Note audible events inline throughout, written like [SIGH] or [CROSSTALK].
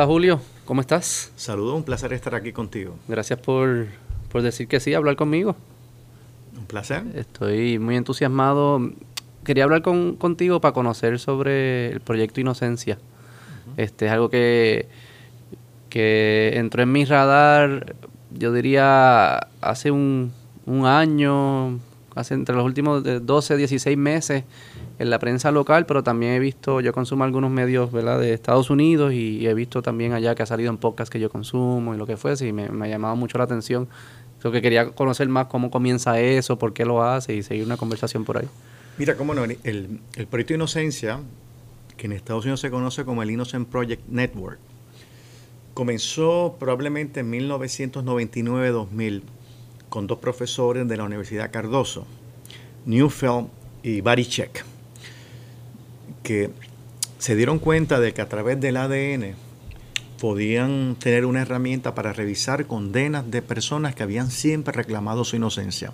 Hola Julio, ¿cómo estás? Saludos, un placer estar aquí contigo. Gracias por, decir que sí, hablar conmigo. Un placer. Estoy muy entusiasmado. Quería hablar contigo para conocer sobre el proyecto Inocencia. Este es algo que, que entró en mi radar, yo diría, hace un, un año, hace entre los últimos 12, 16 meses en la prensa local, pero también he visto, yo consumo algunos medios de Estados Unidos y, he visto también allá que ha salido en podcast que yo consumo y lo que fuese, y me, ha llamado mucho la atención. Creo que quería conocer más cómo comienza eso, por qué lo hace y seguir una conversación por ahí. Mira, cómo no, el, el proyecto Inocencia, que en Estados Unidos se conoce como el Innocent Project Network, comenzó probablemente en 1999-2000 con dos profesores de la Universidad Cardoso, Newfeld y Barichek que se dieron cuenta de que a través del ADN podían tener una herramienta para revisar condenas de personas que habían siempre reclamado su inocencia.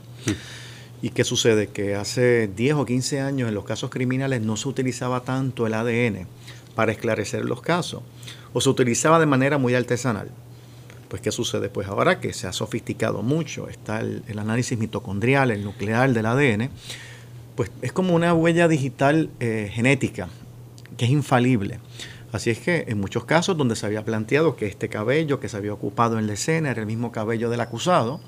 ¿Y qué sucede? Que hace 10 o 15 años en los casos criminales no se utilizaba tanto el ADN para esclarecer los casos, o se utilizaba de manera muy artesanal. Pues ¿qué sucede? Pues ahora que se ha sofisticado mucho, está el, análisis mitocondrial, el nuclear del ADN, pues es como una huella digital eh, genética que es infalible. Así es que en muchos casos donde se había planteado que este cabello que se había ocupado en la escena era el mismo cabello del acusado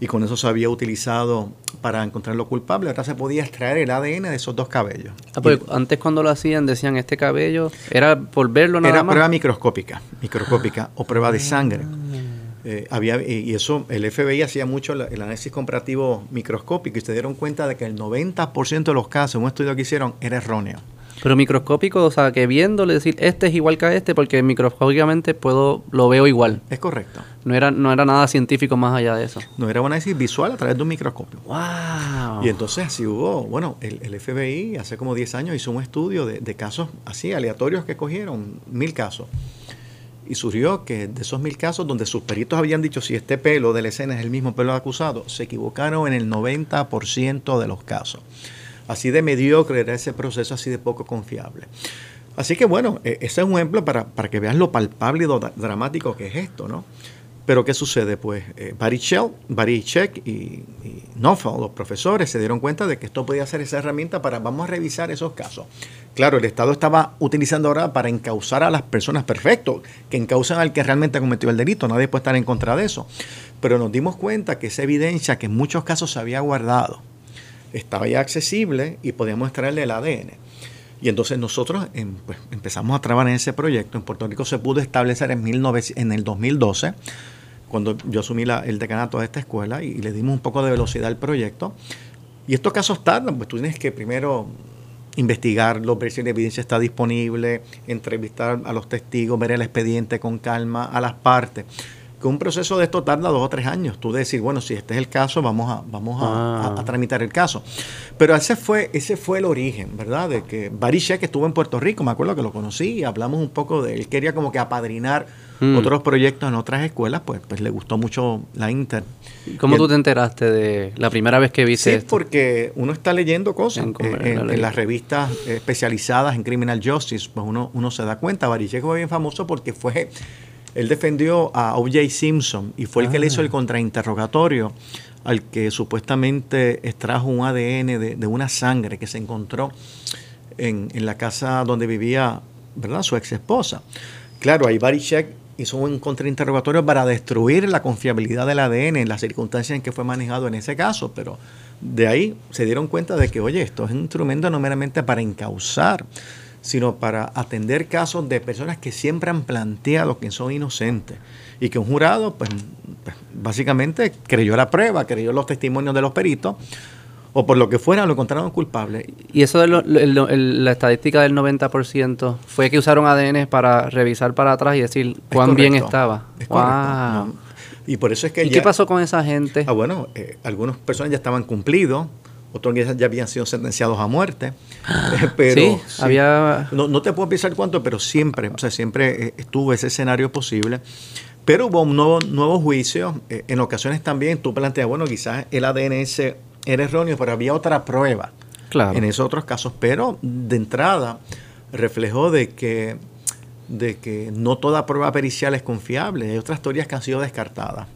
y con eso se había utilizado para encontrarlo culpable, ahora se podía extraer el ADN de esos dos cabellos. Ah, pues, antes cuando lo hacían decían este cabello era por verlo nada era prueba microscópica, microscópica o prueba de sangre. Eh, había, y eso, el FBI hacía mucho el análisis comparativo microscópico y se dieron cuenta de que el 90% de los casos, un estudio que hicieron, era erróneo. Pero microscópico, o sea, que viéndole decir, este es igual que a este, porque microscópicamente puedo, lo veo igual. Es correcto. No era, no era nada científico más allá de eso. No era un análisis visual a través de un microscopio. ¡Wow! Y entonces así hubo, bueno, el, FBI hace como 10 años hizo un estudio de, de casos así, aleatorios que cogieron, mil casos y surgió que de esos mil casos donde sus peritos habían dicho si este pelo de la escena es el mismo pelo acusado, se equivocaron en el 90% de los casos. Así de mediocre era ese proceso, así de poco confiable. Así que bueno, e, ese es un ejemplo para, para que vean lo palpable y lo dramático que es esto, ¿no? Pero ¿qué sucede? Pues eh, Barry, Shell, y, y los profesores, se dieron cuenta de que esto podía ser esa herramienta para, vamos a revisar esos casos. Claro, el Estado estaba utilizando ahora para encauzar a las personas, perfecto, que encausan al que realmente cometió el delito, nadie puede estar en contra de eso. Pero nos dimos cuenta que esa evidencia que en muchos casos se había guardado, estaba ya accesible y podíamos extraerle el ADN. Y entonces nosotros em, pues, empezamos a trabajar en ese proyecto. En Puerto Rico se pudo establecer en, el 2012 cuando yo asumí el decanato de esta escuela y, le dimos un poco de velocidad al proyecto. Y estos casos tardan, pues tú tienes que primero investigarlo, ver si la evidencia está disponible, entrevistar a los testigos, ver el expediente con calma, a las partes que un proceso de esto tarda dos o tres años. Tú decir, bueno, si este es el caso, vamos a, vamos a, ah. tramitar el caso. Pero ese fue, ese fue el origen, ¿verdad? De que Bariche, que estuvo en Puerto Rico, me acuerdo que lo conocí y hablamos un poco de él. Quería como que apadrinar hmm. otros proyectos en otras escuelas, pues, pues le gustó mucho la Inter. ¿Cómo tú te enteraste de la primera vez que viste sí, porque uno está leyendo cosas en, eh, las revistas especializadas en Criminal Justice, pues uno, uno se da cuenta. Bariche fue bien famoso porque fue él defendió a O.J. Simpson y fue el que le hizo el ah. contrainterrogatorio al que supuestamente extrajo un ADN de, una sangre que se encontró en, la casa donde vivía ¿verdad? su ex esposa. Claro, ahí Barichek hizo un contrainterrogatorio para destruir la confiabilidad del ADN en las circunstancias en que fue manejado en ese caso, pero de ahí se dieron cuenta de que, oye, esto es un instrumento no meramente para encauzar sino para atender casos de personas que siempre han planteado que son inocentes y que un jurado, pues, pues, básicamente creyó la prueba, creyó los testimonios de los peritos, o por lo que fuera lo encontraron culpable. Y eso de la estadística del 90% fue que usaron ADN para revisar para atrás y decir cuán bien estaba. Y por eso es que... ¿Y qué pasó con esa gente? Ah, bueno, eh, algunas personas ya estaban cumplidos, otros ya habían sido sentenciados a muerte. [LAUGHS] pero sí, había... No, te puedo pensar cuánto, pero siempre, o sea, siempre eh, estuvo ese escenario posible. Pero hubo un nuevo, nuevo juicio. Eh, en ocasiones también tú planteas, bueno, quizás el ADN era erróneo, pero había otra prueba claro. en esos otros casos. Pero de entrada reflejó de que de que no toda prueba pericial es confiable. Hay otras teorías que han sido descartadas,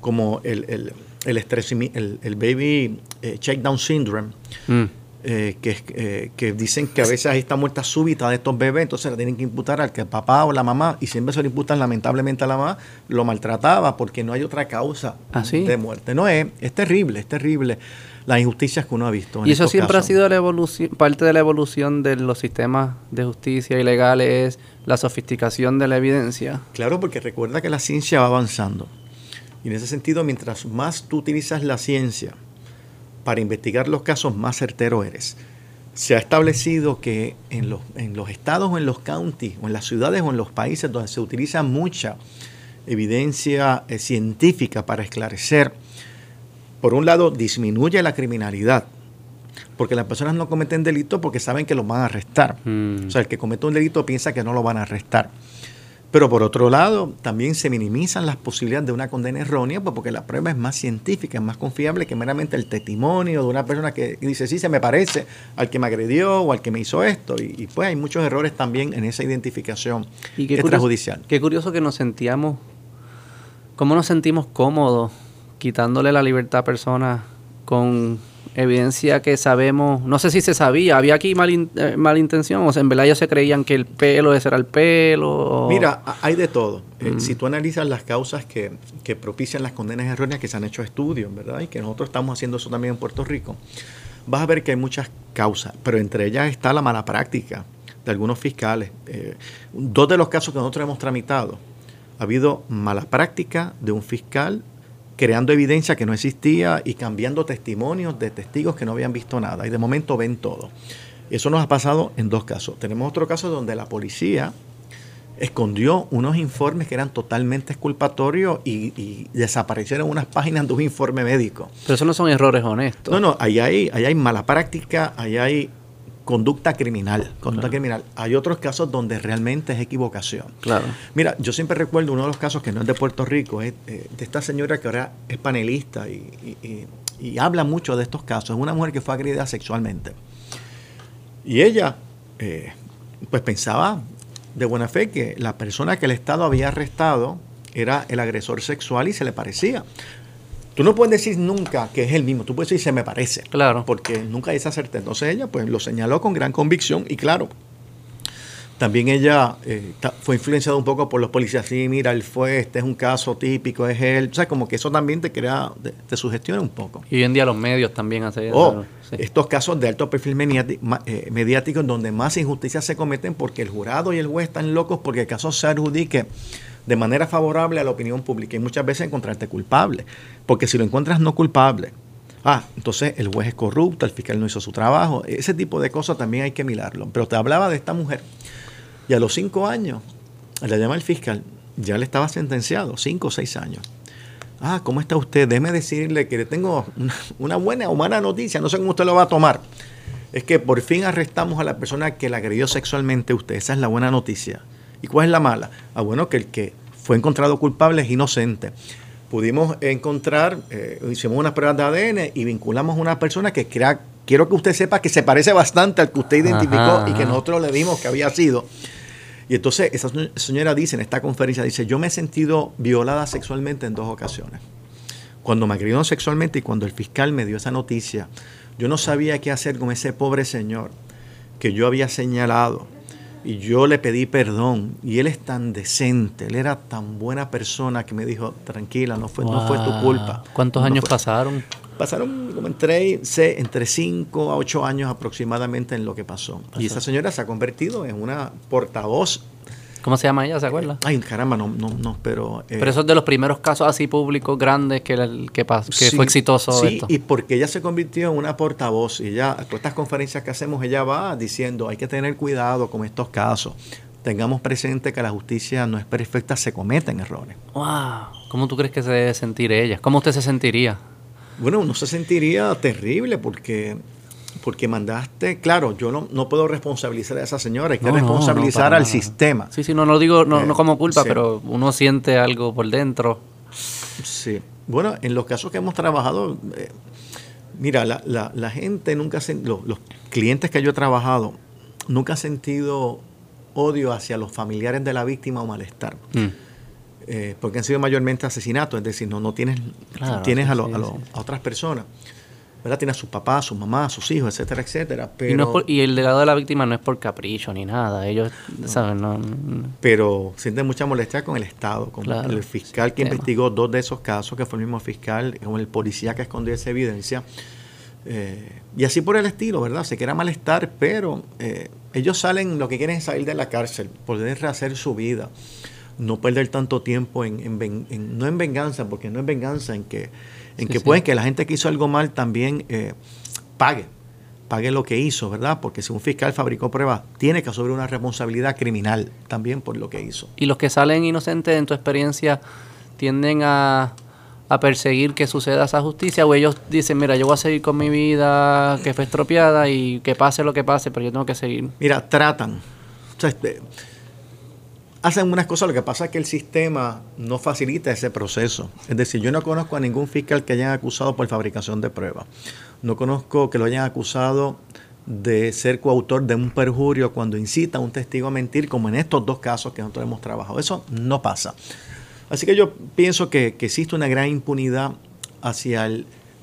como el, el, el, estrés, el, el baby eh, check down syndrome. Mm. Eh, que, eh, que, dicen que a veces hay esta muerte súbita de estos bebés, entonces la tienen que imputar al que el papá o la mamá, y siempre se lo imputan lamentablemente a la mamá, lo maltrataba porque no hay otra causa ¿Ah, de muerte. No es, es terrible, es terrible las injusticias que uno ha visto. y eso siempre ha sido la evolución, parte de la evolución de los sistemas de justicia y legales, la sofisticación de la evidencia. Claro, porque recuerda que la ciencia va avanzando. Y en ese sentido, mientras más tú utilizas la ciencia, para investigar los casos más certero eres. Se ha establecido que en los, en los estados o en los counties o en las ciudades o en los países donde se utiliza mucha evidencia eh, científica para esclarecer, por un lado disminuye la criminalidad, porque las personas no cometen delitos porque saben que los van a arrestar. Mm. O sea, el que comete un delito piensa que no lo van a arrestar. Pero por otro lado, también se minimizan las posibilidades de una condena errónea, pues porque la prueba es más científica, es más confiable que meramente el testimonio de una persona que dice, sí, se me parece al que me agredió o al que me hizo esto. Y, pues hay muchos errores también en esa identificación ¿Y extrajudicial. qué curioso que nos sentíamos, cómo nos sentimos cómodos quitándole la libertad a personas con evidencia que sabemos, no sé si se sabía, había aquí mal, eh, mala intención, o sea, en verdad ellos se creían que el pelo, ese era el pelo. Mira, hay de todo. Eh, mm. si tú analizas las causas que, que, propician las condenas erróneas, que se han hecho estudios, ¿verdad? Y que nosotros estamos haciendo eso también en Puerto Rico, vas a ver que hay muchas causas, pero entre ellas está la mala práctica de algunos fiscales. Eh, dos de los casos que nosotros hemos tramitado, ha habido mala práctica de un fiscal creando evidencia que no existía y cambiando testimonios de testigos que no habían visto nada. Y de momento ven todo. Eso nos ha pasado en dos casos. Tenemos otro caso donde la policía escondió unos informes que eran totalmente exculpatorios y, desaparecieron unas páginas de un informe médico. Pero eso no son errores honestos. No, no, ahí hay, ahí hay mala práctica, ahí hay conducta criminal, conducta criminal. Hay otros casos donde realmente es equivocación. Claro. Mira, yo siempre recuerdo uno de los casos que no es de Puerto Rico, es eh, de esta señora que ahora es panelista y, habla mucho de estos casos. Es una mujer que fue agredida sexualmente. Y ella, eh, pues pensaba de buena fe que la persona que el Estado había arrestado era el agresor sexual y se le parecía. Tú no puedes decir nunca que es el mismo, tú puedes decir se me parece. Claro. Porque nunca hay esa certeza. Entonces ella pues lo señaló con gran convicción y claro, también ella eh, fue influenciada un poco por los policías. Sí, mira, él fue, este es un caso típico, es él. O sea, como que eso también te crea, te, sugestiona un poco. Y hoy en día los medios también hacen eso. Oh, estos casos de alto perfil eh, mediático, en donde más injusticias se cometen porque el jurado y el juez están locos porque el caso se adjudique de manera favorable a la opinión pública y muchas veces encontrarte culpable. Porque si lo encuentras no culpable, ah, entonces el juez es corrupto, el fiscal no hizo su trabajo. Ese tipo de cosas también hay que mirarlo. Pero te hablaba de esta mujer y a los cinco años, le llama el fiscal, ya le estaba sentenciado, cinco o seis años. Ah, ¿cómo está usted? Déjeme decirle que le tengo una, buena o mala noticia, no sé cómo usted lo va a tomar. Es que por fin arrestamos a la persona que la agredió sexualmente a usted. Esa es la buena noticia. ¿Y cuál es la mala? Ah, bueno, que el que fue encontrado culpable es inocente. Pudimos encontrar, eh, hicimos unas pruebas de ADN y vinculamos a una persona que crea, quiero que usted sepa que se parece bastante al que usted identificó y que nosotros le dimos que había sido. Y entonces esa señora dice en esta conferencia, dice, yo me he sentido violada sexualmente en dos ocasiones. Cuando me agredieron sexualmente y cuando el fiscal me dio esa noticia, yo no sabía qué hacer con ese pobre señor que yo había señalado y yo le pedí perdón y él es tan decente, él era tan buena persona que me dijo, tranquila, no fue, no fue tu culpa. ¿Cuántos años pasaron? Pasaron como entre, entre 5 a 8 años aproximadamente en lo que pasó. Y esa señora se ha convertido en una portavoz ¿Cómo se llama ella? ¿Se acuerda? Ay, caramba, no, no, no, pero... Eh, pero eso es de los primeros casos así públicos grandes que, que, que fue exitoso. Sí, y porque ella se convirtió en una portavoz y ella, a todas estas conferencias que hacemos, ella va diciendo, hay que tener cuidado con estos casos. Tengamos presente que la justicia no es perfecta, se cometen errores. ¡Wow! ¿Cómo tú crees que se debe sentir ella? ¿Cómo usted se sentiría? Bueno, uno se sentiría terrible porque porque mandaste, claro, yo no, no puedo responsabilizar a esa señora, hay que responsabilizar al sistema. Sí, sí, no lo digo no, no eh, como culpa, pero uno siente algo por dentro. Sí, bueno, en los casos que hemos trabajado, eh, mira, la, la, la, gente nunca, los, los clientes que yo he trabajado, nunca han sentido odio hacia los familiares de la víctima o malestar. Mm. Eh, porque han sido mayormente asesinatos, es decir, no, no tienes, tienes a, a, otras personas. ¿Verdad? Tiene a sus papás, a sus mamás, a sus hijos, etcétera, etcétera. Pero, y, el legado de la víctima no es por capricho ni nada. Ellos, ¿saben? No, pero sienten mucha molestia con el Estado, con el fiscal que investigó dos de esos casos, que fue el mismo fiscal, con el policía que escondió esa evidencia. Eh, y así por el estilo, ¿verdad? Se quiera malestar, pero eh, ellos salen, lo que quieren es salir de la cárcel, poder rehacer su vida no perder tanto tiempo en, no en venganza, porque no es venganza, en que, en que pueden que la gente que hizo algo mal también eh, pague, pague lo que hizo, ¿verdad? Porque si un fiscal fabricó pruebas, tiene que asumir una responsabilidad criminal también por lo que hizo. ¿Y los que salen inocentes, en tu experiencia, tienden a, a perseguir que suceda esa justicia o ellos dicen, mira, yo voy a seguir con mi vida que fue estropeada y que pase lo que pase, pero yo tengo que seguir? Mira, tratan. O sea, este, hacen unas cosas, lo que pasa es que el sistema no facilita ese proceso. Es decir, yo no conozco a ningún fiscal que hayan acusado por fabricación de pruebas. No conozco que lo hayan acusado de ser coautor de un perjurio cuando incita a un testigo a mentir, como en estos dos casos que nosotros hemos trabajado. Eso no pasa. Así que yo pienso que, existe una gran impunidad hacia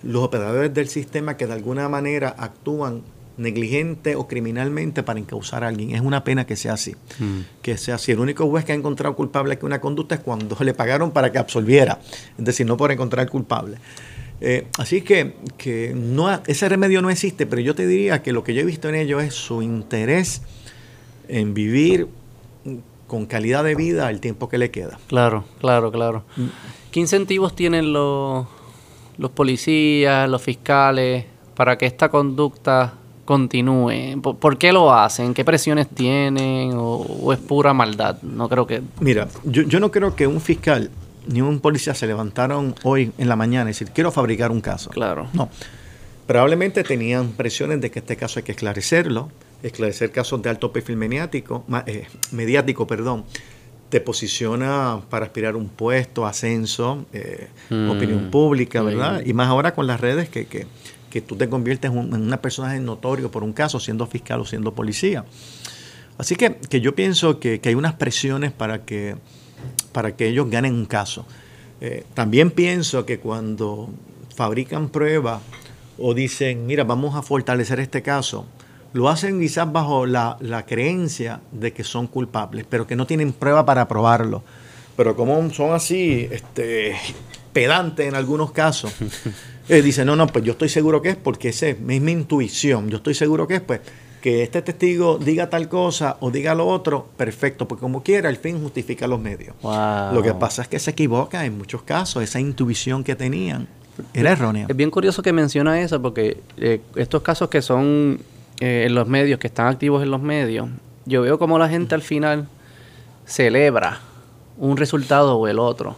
los operadores del sistema que de alguna manera actúan negligente o criminalmente para encausar a alguien. Es una pena que sea así. Mm. Que sea así. El único juez que ha encontrado culpable que una conducta es cuando [LAUGHS] le pagaron para que absolviera. Es decir, no por encontrar culpable. Eh, así que, que no, ese remedio no existe, pero yo te diría que lo que yo he visto en ello es su interés en vivir con calidad de vida el tiempo que le queda. Claro, claro, claro. Mm. ¿Qué incentivos tienen los, los policías, los fiscales para que esta conducta continúe? ¿Por, qué lo hacen? ¿Qué presiones tienen? ¿O, es pura maldad? No creo que... Mira, yo, yo, no creo que un fiscal ni un policía se levantaron hoy en la mañana y decir, quiero fabricar un caso. Claro. No. Probablemente tenían presiones de que este caso hay que esclarecerlo, esclarecer casos de alto perfil mediático, eh, mediático, perdón, te posiciona para aspirar un puesto, ascenso, eh, mm. opinión pública, ¿verdad? Y más ahora con las redes que, que que tú te conviertes en, un, personaje notorio por un caso, siendo fiscal o siendo policía. Así que, yo pienso que, hay unas presiones para que, para que ellos ganen un caso. Eh, también pienso que cuando fabrican pruebas o dicen, mira, vamos a fortalecer este caso, lo hacen quizás bajo la, la creencia de que son culpables, pero que no tienen prueba para probarlo. Pero como son así, este, pedantes en algunos casos, [LAUGHS] eh, dice, no, no, pues yo estoy seguro que es porque esa es mi intuición. Yo estoy seguro que es, pues, que este testigo diga tal cosa o diga lo otro, perfecto, porque como quiera, el fin justifica los medios. Lo que pasa es que se equivoca en muchos casos, esa intuición que tenían era errónea. Es bien curioso que menciona eso, porque eh, estos casos que son eh, en los medios, que están activos en los medios, yo veo como la gente al final celebra un resultado o el otro.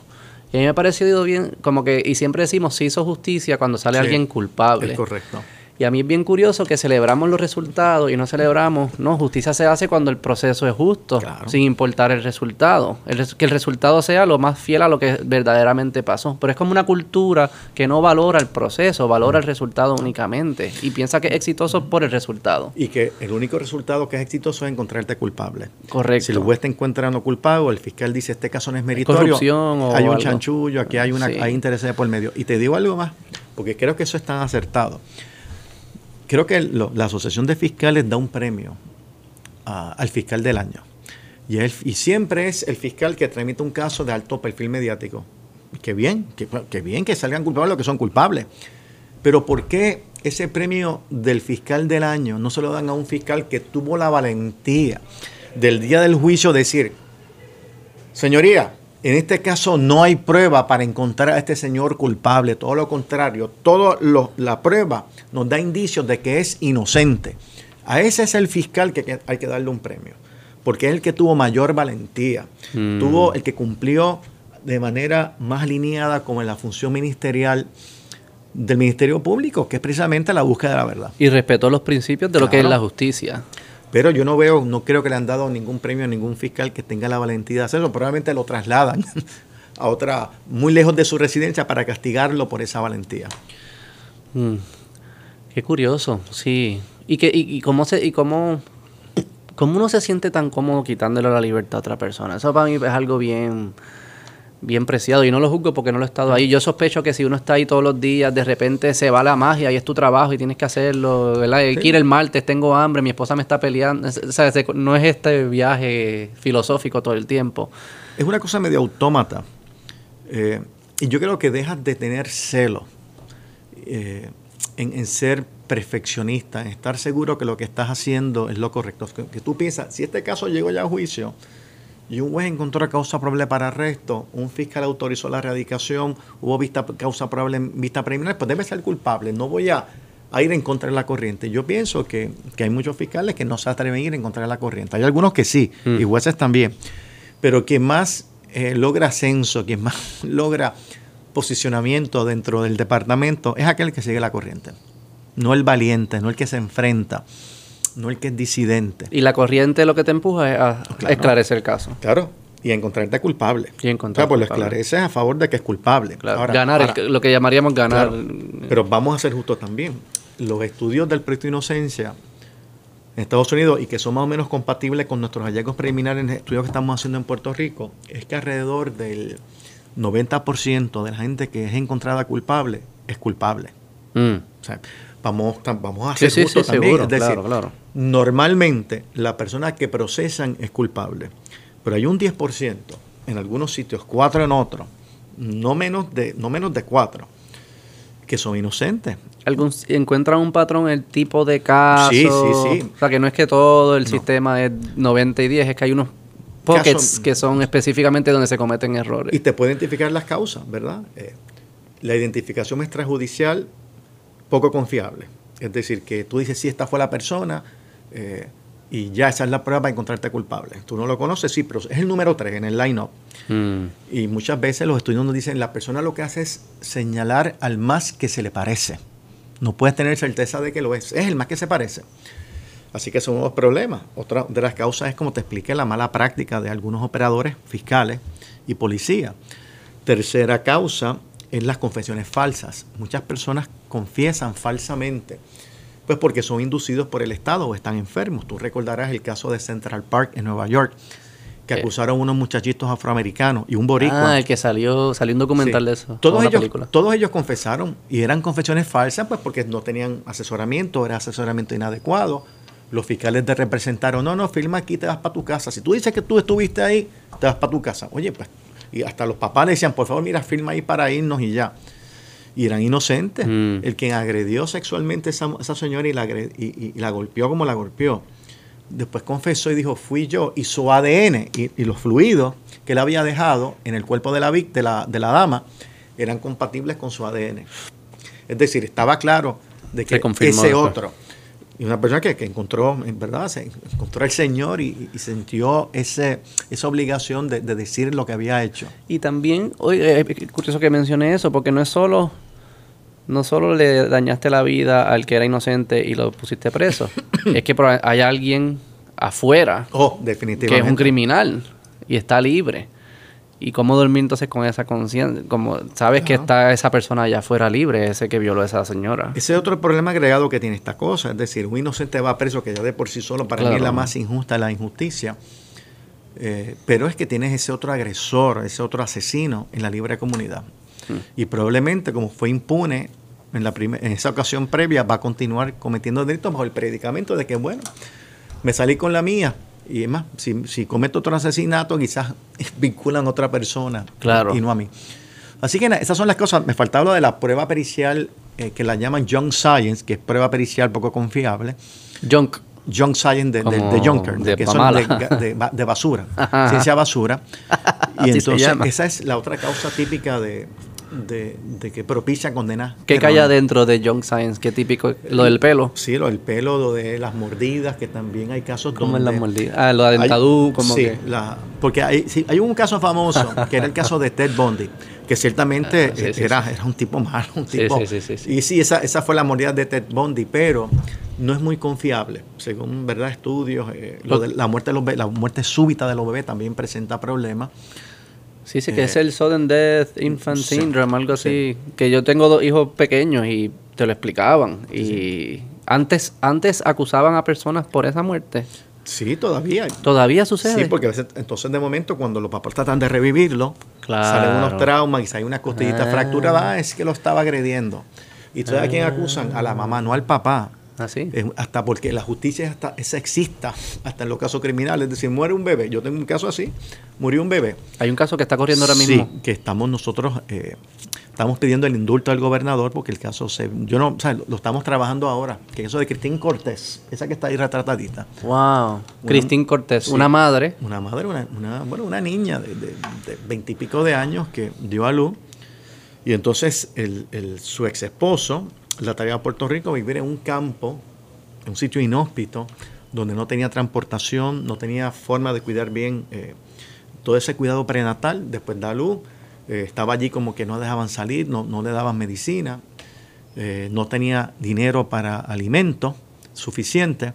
Y a mí me ha parecido bien, como que, y siempre decimos, se hizo justicia cuando sale alguien culpable. Es correcto. Y a mí es bien curioso que celebramos los resultados y no celebramos, no, justicia se hace cuando el proceso es justo, sin importar el resultado. que el resultado sea lo más fiel a lo que verdaderamente pasó. Pero es como una cultura que no valora el proceso, valora el resultado únicamente y piensa que es exitoso por el resultado. Y que el único resultado que es exitoso es encontrarte culpable. Correcto. Si el juez te encuentra no culpable, el fiscal dice este caso no es meritorio, hay un chanchullo, aquí hay, una, hay intereses por medio. Y te digo algo más, porque creo que eso es tan acertado creo que la Asociación de Fiscales da un premio al fiscal del año. Y, siempre es el fiscal que tramita un caso de alto perfil mediático. Qué bien, qué, bien que salgan culpables los que son culpables. Pero ¿por qué ese premio del fiscal del año no se lo dan a un fiscal que tuvo la valentía del día del juicio decir, señoría, en este caso no hay prueba para encontrar a este señor culpable, todo lo contrario, toda la prueba nos da indicios de que es inocente. A ese es el fiscal que hay que darle un premio, porque es el que tuvo mayor valentía, mm. tuvo el que cumplió de manera más alineada con la función ministerial del Ministerio Público, que es precisamente la búsqueda de la verdad. Y respetó los principios de lo que es la justicia. Pero yo no veo, no creo que le han dado ningún premio a ningún fiscal que tenga la valentía de hacerlo. Probablemente lo trasladan [LAUGHS] a otra, muy lejos de su residencia para castigarlo por esa valentía. Mm. Qué curioso, sí. ¿Y, que, y, cómo se, y cómo, ¿Cómo uno se siente tan cómodo quitándole la libertad a otra persona? Eso para mí es algo bien bien preciado y no lo juzgo porque no lo he estado ahí. Yo sospecho que si uno está ahí todos los días, de repente se va la magia y es tu trabajo y tienes que hacerlo, ¿verdad? Hay que ir el martes, tengo hambre, mi esposa me está peleando. O sea, no es este viaje filosófico todo el tiempo. Es una cosa medio autómata. Eh, y yo creo que dejas de tener celo eh, en, ser perfeccionista, en estar seguro que lo que estás haciendo es lo correcto. Que, que tú piensas, si este caso llegó ya a juicio, y un juez encontró causa probable para arresto, un fiscal autorizó la erradicación, hubo vista, causa probable vista preliminar, pues debe ser culpable. No voy a, ir en contra de la corriente. Yo pienso que, hay muchos fiscales que no se atreven a ir en contra de la corriente. Hay algunos que sí, mm. y jueces también. Pero quien más eh, logra ascenso, quien más [LAUGHS] logra posicionamiento dentro del departamento, es aquel que sigue la corriente. No el valiente, no el que se enfrenta no el que es disidente. Y la corriente lo que te empuja es a esclarecer el caso. Claro, y encontrarte culpable. Y encontrarte claro, pues lo esclareces a favor de que es culpable. ganar, lo que llamaríamos ganar. pero vamos a ser justos también. Los estudios del proyecto de inocencia en Estados Unidos y que son más o menos compatibles con nuestros hallazgos preliminares en estudios que estamos haciendo en Puerto Rico, es que alrededor del 90% de la gente que es encontrada culpable es culpable. Mm. O sea, vamos, vamos a hacer justo también. es decir, normalmente la persona que procesan es culpable, pero hay un 10% en algunos sitios, cuatro en otros, no menos de, no menos de cuatro, que son inocentes. ¿Algún, ¿Encuentran un patrón el tipo de caso? Sí, sí, sí. O sea, que no es que todo el sistema es 90 y 10, es que hay unos pockets que son específicamente donde se cometen errores. Y te puede identificar las causas, ¿verdad? Eh, la identificación extrajudicial poco confiable. Es decir, que tú dices, sí, esta fue la persona eh, y ya esa es la prueba para encontrarte culpable. Tú no lo conoces, sí, pero es el número 3 en el line-up. Mm. Y muchas veces los estudiantes nos dicen, la persona lo que hace es señalar al más que se le parece. No puedes tener certeza de que lo es. Es el más que se parece. Así que son unos problemas. Otra de las causas es, como te expliqué, la mala práctica de algunos operadores fiscales y policía. Tercera causa es las confesiones falsas. Muchas personas confiesan falsamente, pues porque son inducidos por el Estado o están enfermos. Tú recordarás el caso de Central Park en Nueva York, que eh. acusaron a unos muchachitos afroamericanos y un boricua. Ah, el que salió, salió un documental de eso. Todos ellos, todos ellos confesaron y eran confesiones falsas, pues porque no tenían asesoramiento, era asesoramiento inadecuado. Los fiscales te representaron, no, no, firma aquí, te vas para tu casa. Si tú dices que tú estuviste ahí, te vas para tu casa. Oye, pues y hasta los papás le decían, por favor, mira, firma ahí para irnos y ya. Y eran inocentes. Mm. El que agredió sexualmente a esa, esa señora y la, y, la golpeó como la golpeó. Después confesó y dijo, fui yo. Y su ADN y, los fluidos que él había dejado en el cuerpo de la, de la, de la dama eran compatibles con su ADN. Es decir, estaba claro de que ese otro y una persona que, encontró, en verdad, se encontró al Señor y, sintió ese, esa obligación de, decir lo que había hecho. Y también, oye, es curioso que mencione eso, porque no es solo, no solo le dañaste la vida al que era inocente y lo pusiste preso, [COUGHS] es que hay alguien afuera oh, definitivamente. que es un criminal y está libre. ¿Y cómo dormir entonces con esa conciencia? Como sabes que está esa persona allá afuera libre, ese que violó a esa señora. Ese es otro problema agregado que tiene esta cosa. Es decir, un inocente va preso, que ya de por sí solo para mí es la más injusta la injusticia. Eh, pero es que tienes ese otro agresor, ese otro asesino en la libre comunidad. Hmm. Y probablemente, como fue impune en, la en esa ocasión previa, va a continuar cometiendo delitos bajo el predicamento de que, bueno, me salí con la mía, y es más, si, si cometo otro asesinato, quizás [LAUGHS] vinculan a otra persona claro. y no a mí. Así que esas son las cosas. Me faltaba lo de la prueba pericial eh, que la llaman Junk Science, que es prueba pericial poco confiable. Junk. Junk Science de, de, Junker, de, que son de, basura, [LAUGHS] ciencia basura. [LAUGHS] y entonces esa es la otra causa típica de, de, que propicia condenar. ¿Qué cae dentro de Young Science? ¿Qué típico? ¿Lo del pelo? Sí, lo del pelo, lo de las mordidas, que también hay casos ¿Cómo es las mordidas? Ah, lo de dentadú, como sí, porque hay, hay un caso famoso, [LAUGHS] que era el caso de Ted Bundy, que ciertamente ah, era, era un tipo malo, un tipo... y sí, esa, esa fue la mordida de Ted Bundy, pero no es muy confiable. Según verdad estudios, eh, lo de la muerte de los la muerte súbita de los bebés también presenta problemas. Sí, sí, que es eh, el Sudden Death Infant Syndrome, algo así. Que yo tengo dos hijos pequeños y te lo explicaban. Y antes, antes acusaban a personas por esa muerte. Sí, todavía. ¿Todavía sucede? Sí, porque a veces, entonces de momento cuando los papás tratan de revivirlo, salen unos traumas y sale una costillita ah. fracturada, es que lo estaba agrediendo. ¿Y entonces a quién acusan? A la mamá, no al papá. ¿Ah, hasta porque la justicia es, hasta, es sexista, hasta en los casos criminales. Es decir, muere un bebé. Yo tengo un caso así, murió un bebé. Hay un caso que está corriendo ahora mismo. Sí, que estamos nosotros eh, estamos pidiendo el indulto al gobernador porque el caso se. Yo no, o sea, lo, estamos trabajando ahora. Que eso de Cristín Cortés, esa que está ahí retratadita. ¡Wow! Cristín Cortés, una madre. Una madre, una, una, bueno, una niña de veintipico de, años que dio a luz. Y entonces el, el, su ex esposo la traía a Puerto Rico vivir en un campo, en un sitio inhóspito, donde no tenía transportación, no tenía forma de cuidar bien eh, todo ese cuidado prenatal. Después da luz eh, estaba allí como que no dejaban salir, no, no le daban medicina, eh, no tenía dinero para alimentos suficiente.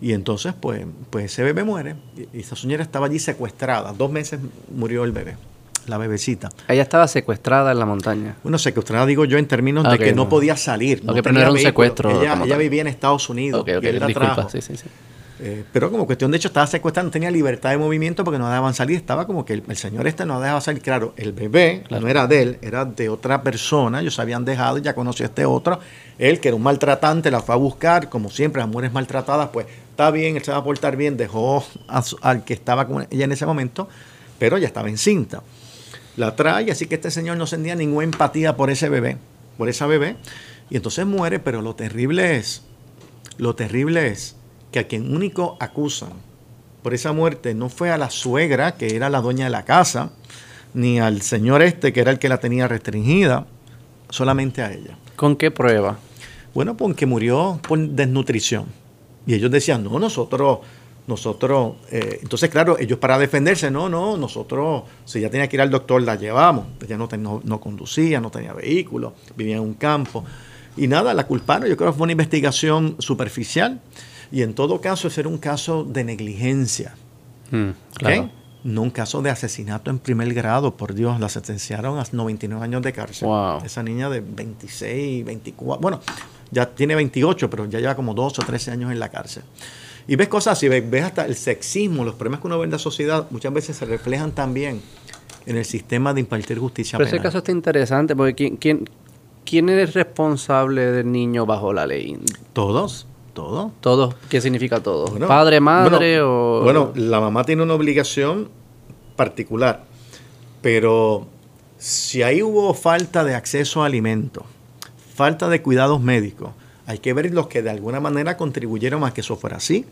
Y entonces, pues, pues ese bebé muere. Y esa señora estaba allí secuestrada. Dos meses murió el bebé, la bebecita. Ella estaba secuestrada en la montaña. Bueno, secuestrada digo yo en términos de que no, podía salir. no pero no era un secuestro. Ella, vivía en Estados Unidos. Disculpa, sí, sí, sí. Eh, pero como cuestión de hecho estaba secuestrado, no tenía libertad de movimiento porque no dejaban salir, estaba como que el, señor este no dejaba salir. Claro, el bebé no era de él, era de otra persona, ellos habían dejado y ya conoció a este otro. Él, que era un maltratante, la fue a buscar, como siempre, las mujeres maltratadas, pues está bien, él se va a portar bien, dejó al que estaba con ella en ese momento, pero ya estaba encinta. La trae, así que este señor no sentía ninguna empatía por ese bebé, por esa bebé, y entonces muere, pero lo terrible es, lo terrible es que a quien único acusan por esa muerte no fue a la suegra, que era la dueña de la casa, ni al señor este, que era el que la tenía restringida, solamente a ella. ¿Con qué prueba? Bueno, porque murió por desnutrición. Y ellos decían, no, nosotros, nosotros, eh, entonces claro, ellos para defenderse, no, no, nosotros, si ya tenía que ir al doctor, la llevamos. Ella no, no, no conducía, no tenía vehículo, vivía en un campo. Y nada, la culparon, yo creo que fue una investigación superficial y en todo caso, ese era un caso de negligencia. Mm, no un caso de asesinato en primer grado, por Dios, la sentenciaron a 99 años de cárcel. Esa niña de 26, 24, bueno, ya tiene 28, pero ya lleva como 12 o 13 años en la cárcel. Y ves cosas así, ves, hasta el sexismo, los problemas que uno ve en la sociedad, muchas veces se reflejan también en el sistema de impartir justicia Pero ese caso está interesante, porque ¿quién, quién, quién es responsable del niño bajo la ley? Todos todo. ¿Todo? ¿Qué significa todo? ¿Padre, madre o...? Bueno, la mamá tiene una obligación particular, pero si ahí hubo falta de acceso a alimentos, falta de cuidados médicos, hay que ver los que de alguna manera contribuyeron a que eso fuera así.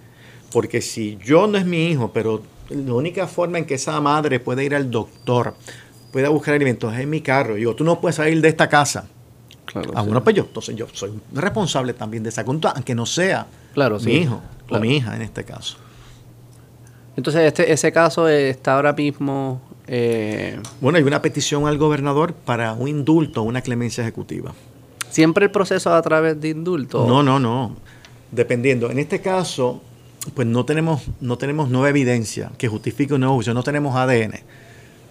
Porque si yo no es mi hijo, pero la única forma en que esa madre puede ir al doctor, puede buscar alimentos es en mi carro. Digo, tú no puedes salir de esta casa ah, bueno, pues yo, entonces yo soy responsable también de esa conducta, aunque no sea claro, mi hijo o mi hija en este caso. Entonces, este, ese caso está ahora mismo... Eh, bueno, hay una petición al gobernador para un indulto, una clemencia ejecutiva. ¿Siempre el proceso a través de indulto? No, no, no. Dependiendo. En este caso, pues no tenemos, no tenemos nueva evidencia que justifique un nuevo juicio, no tenemos ADN.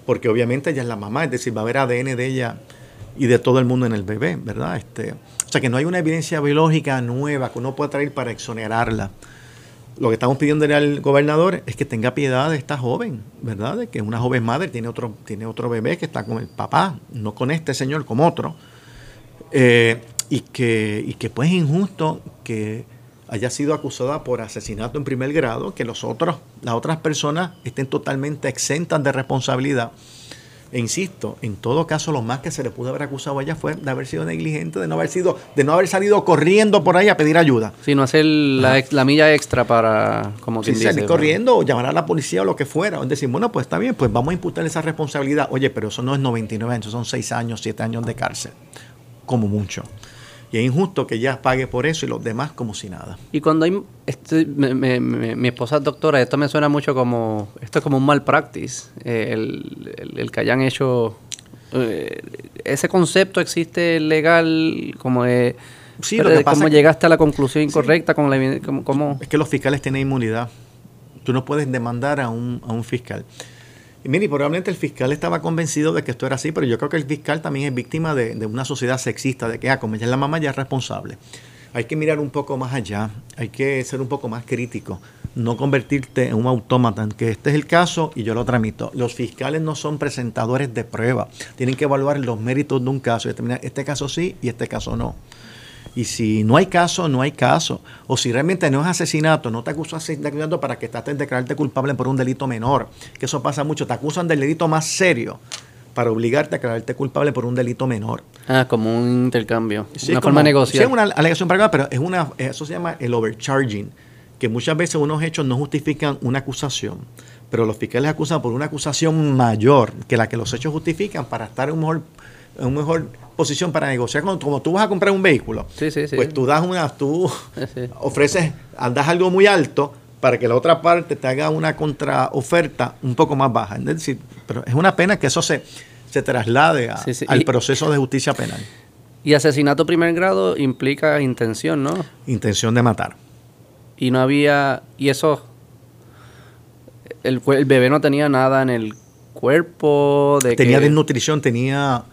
Porque obviamente ella es la mamá, es decir, va a haber ADN de ella y de todo el mundo en el bebé, ¿verdad? Este, o sea que no hay una evidencia biológica nueva que uno pueda traer para exonerarla. Lo que estamos pidiendo al gobernador es que tenga piedad de esta joven, ¿verdad? De que una joven madre tiene otro, tiene otro bebé que está con el papá, no con este señor, como otro. Eh, y, que, y que pues es injusto que haya sido acusada por asesinato en primer grado, que los otros, las otras personas estén totalmente exentas de responsabilidad e insisto, en todo caso, lo más que se le pudo haber acusado a ella fue de haber sido negligente, de no haber sido, de no haber salido corriendo por ahí a pedir ayuda. Sino hacer la, la, milla extra para, como sí, salir corriendo o llamar a la policía o lo que fuera. O decir, bueno, pues está bien, pues vamos a imputar esa responsabilidad. Oye, pero eso no es 99 años, son 6 años, 7 años de cárcel, como mucho. Y es injusto que ella pague por eso y los demás como si nada. Y cuando hay, este, mi esposa es doctora, esto me suena mucho como, esto es como un mal practice, eh, el, que hayan hecho, eh, ese concepto existe legal como de... Sí, lo que pasa llegaste a la conclusión incorrecta con la Es que los fiscales tienen inmunidad. Tú no puedes demandar a un, a un fiscal. Y mire, probablemente el fiscal estaba convencido de que esto era así, pero yo creo que el fiscal también es víctima de, una sociedad sexista, de que, ah, como ella es la mamá, ya es responsable. Hay que mirar un poco más allá, hay que ser un poco más crítico. no convertirte en un autómata, que este es el caso y yo lo tramito. Los fiscales no son presentadores de prueba, tienen que evaluar los méritos de un caso y determinar este caso sí y este caso no. Y si no hay caso, no hay caso. O si realmente no es asesinato, no te acusan de asesinato para que traten de declararte culpable por un delito menor. Que eso pasa mucho. Te acusan del delito más serio para obligarte a declararte culpable por un delito menor. Ah, como un intercambio. una forma de negociar. Sí, es una alegación para pero es una, eso se llama el overcharging, que muchas veces unos hechos no justifican una acusación, pero los fiscales acusan por una acusación mayor que la que los hechos justifican para estar en un mejor, en un mejor posición para negociar. Como, tú vas a comprar un vehículo, pues tú das una, tú [LAUGHS] ofreces, andas algo muy alto para que la otra parte te haga una contraoferta un poco más baja. Es decir, pero es una pena que eso se, se traslade al proceso de justicia penal. Y asesinato primer grado implica intención, ¿no? Intención de matar. Y no había, y eso, el, el bebé no tenía nada en el cuerpo. De tenía desnutrición, tenía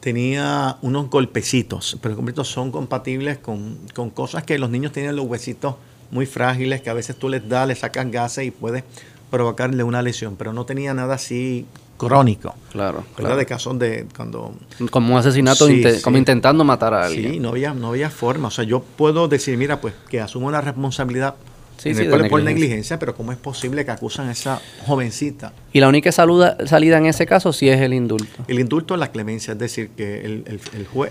tenía unos golpecitos, pero los golpecitos son compatibles con, cosas que los niños tienen los huesitos muy frágiles, que a veces tú les das, les sacas gases y puedes provocarle una lesión, pero no tenía nada así crónico. Claro. ¿verdad? De casos de cuando... Como un asesinato, como intentando matar a alguien. Sí, no había, no había forma. O sea, yo puedo decir, mira, pues que asumo la responsabilidad Sí, sí, por, negligencia. pero ¿cómo es posible que acusan a esa jovencita? Y la única salida en ese caso sí es el indulto. El indulto es la clemencia, es decir, que el,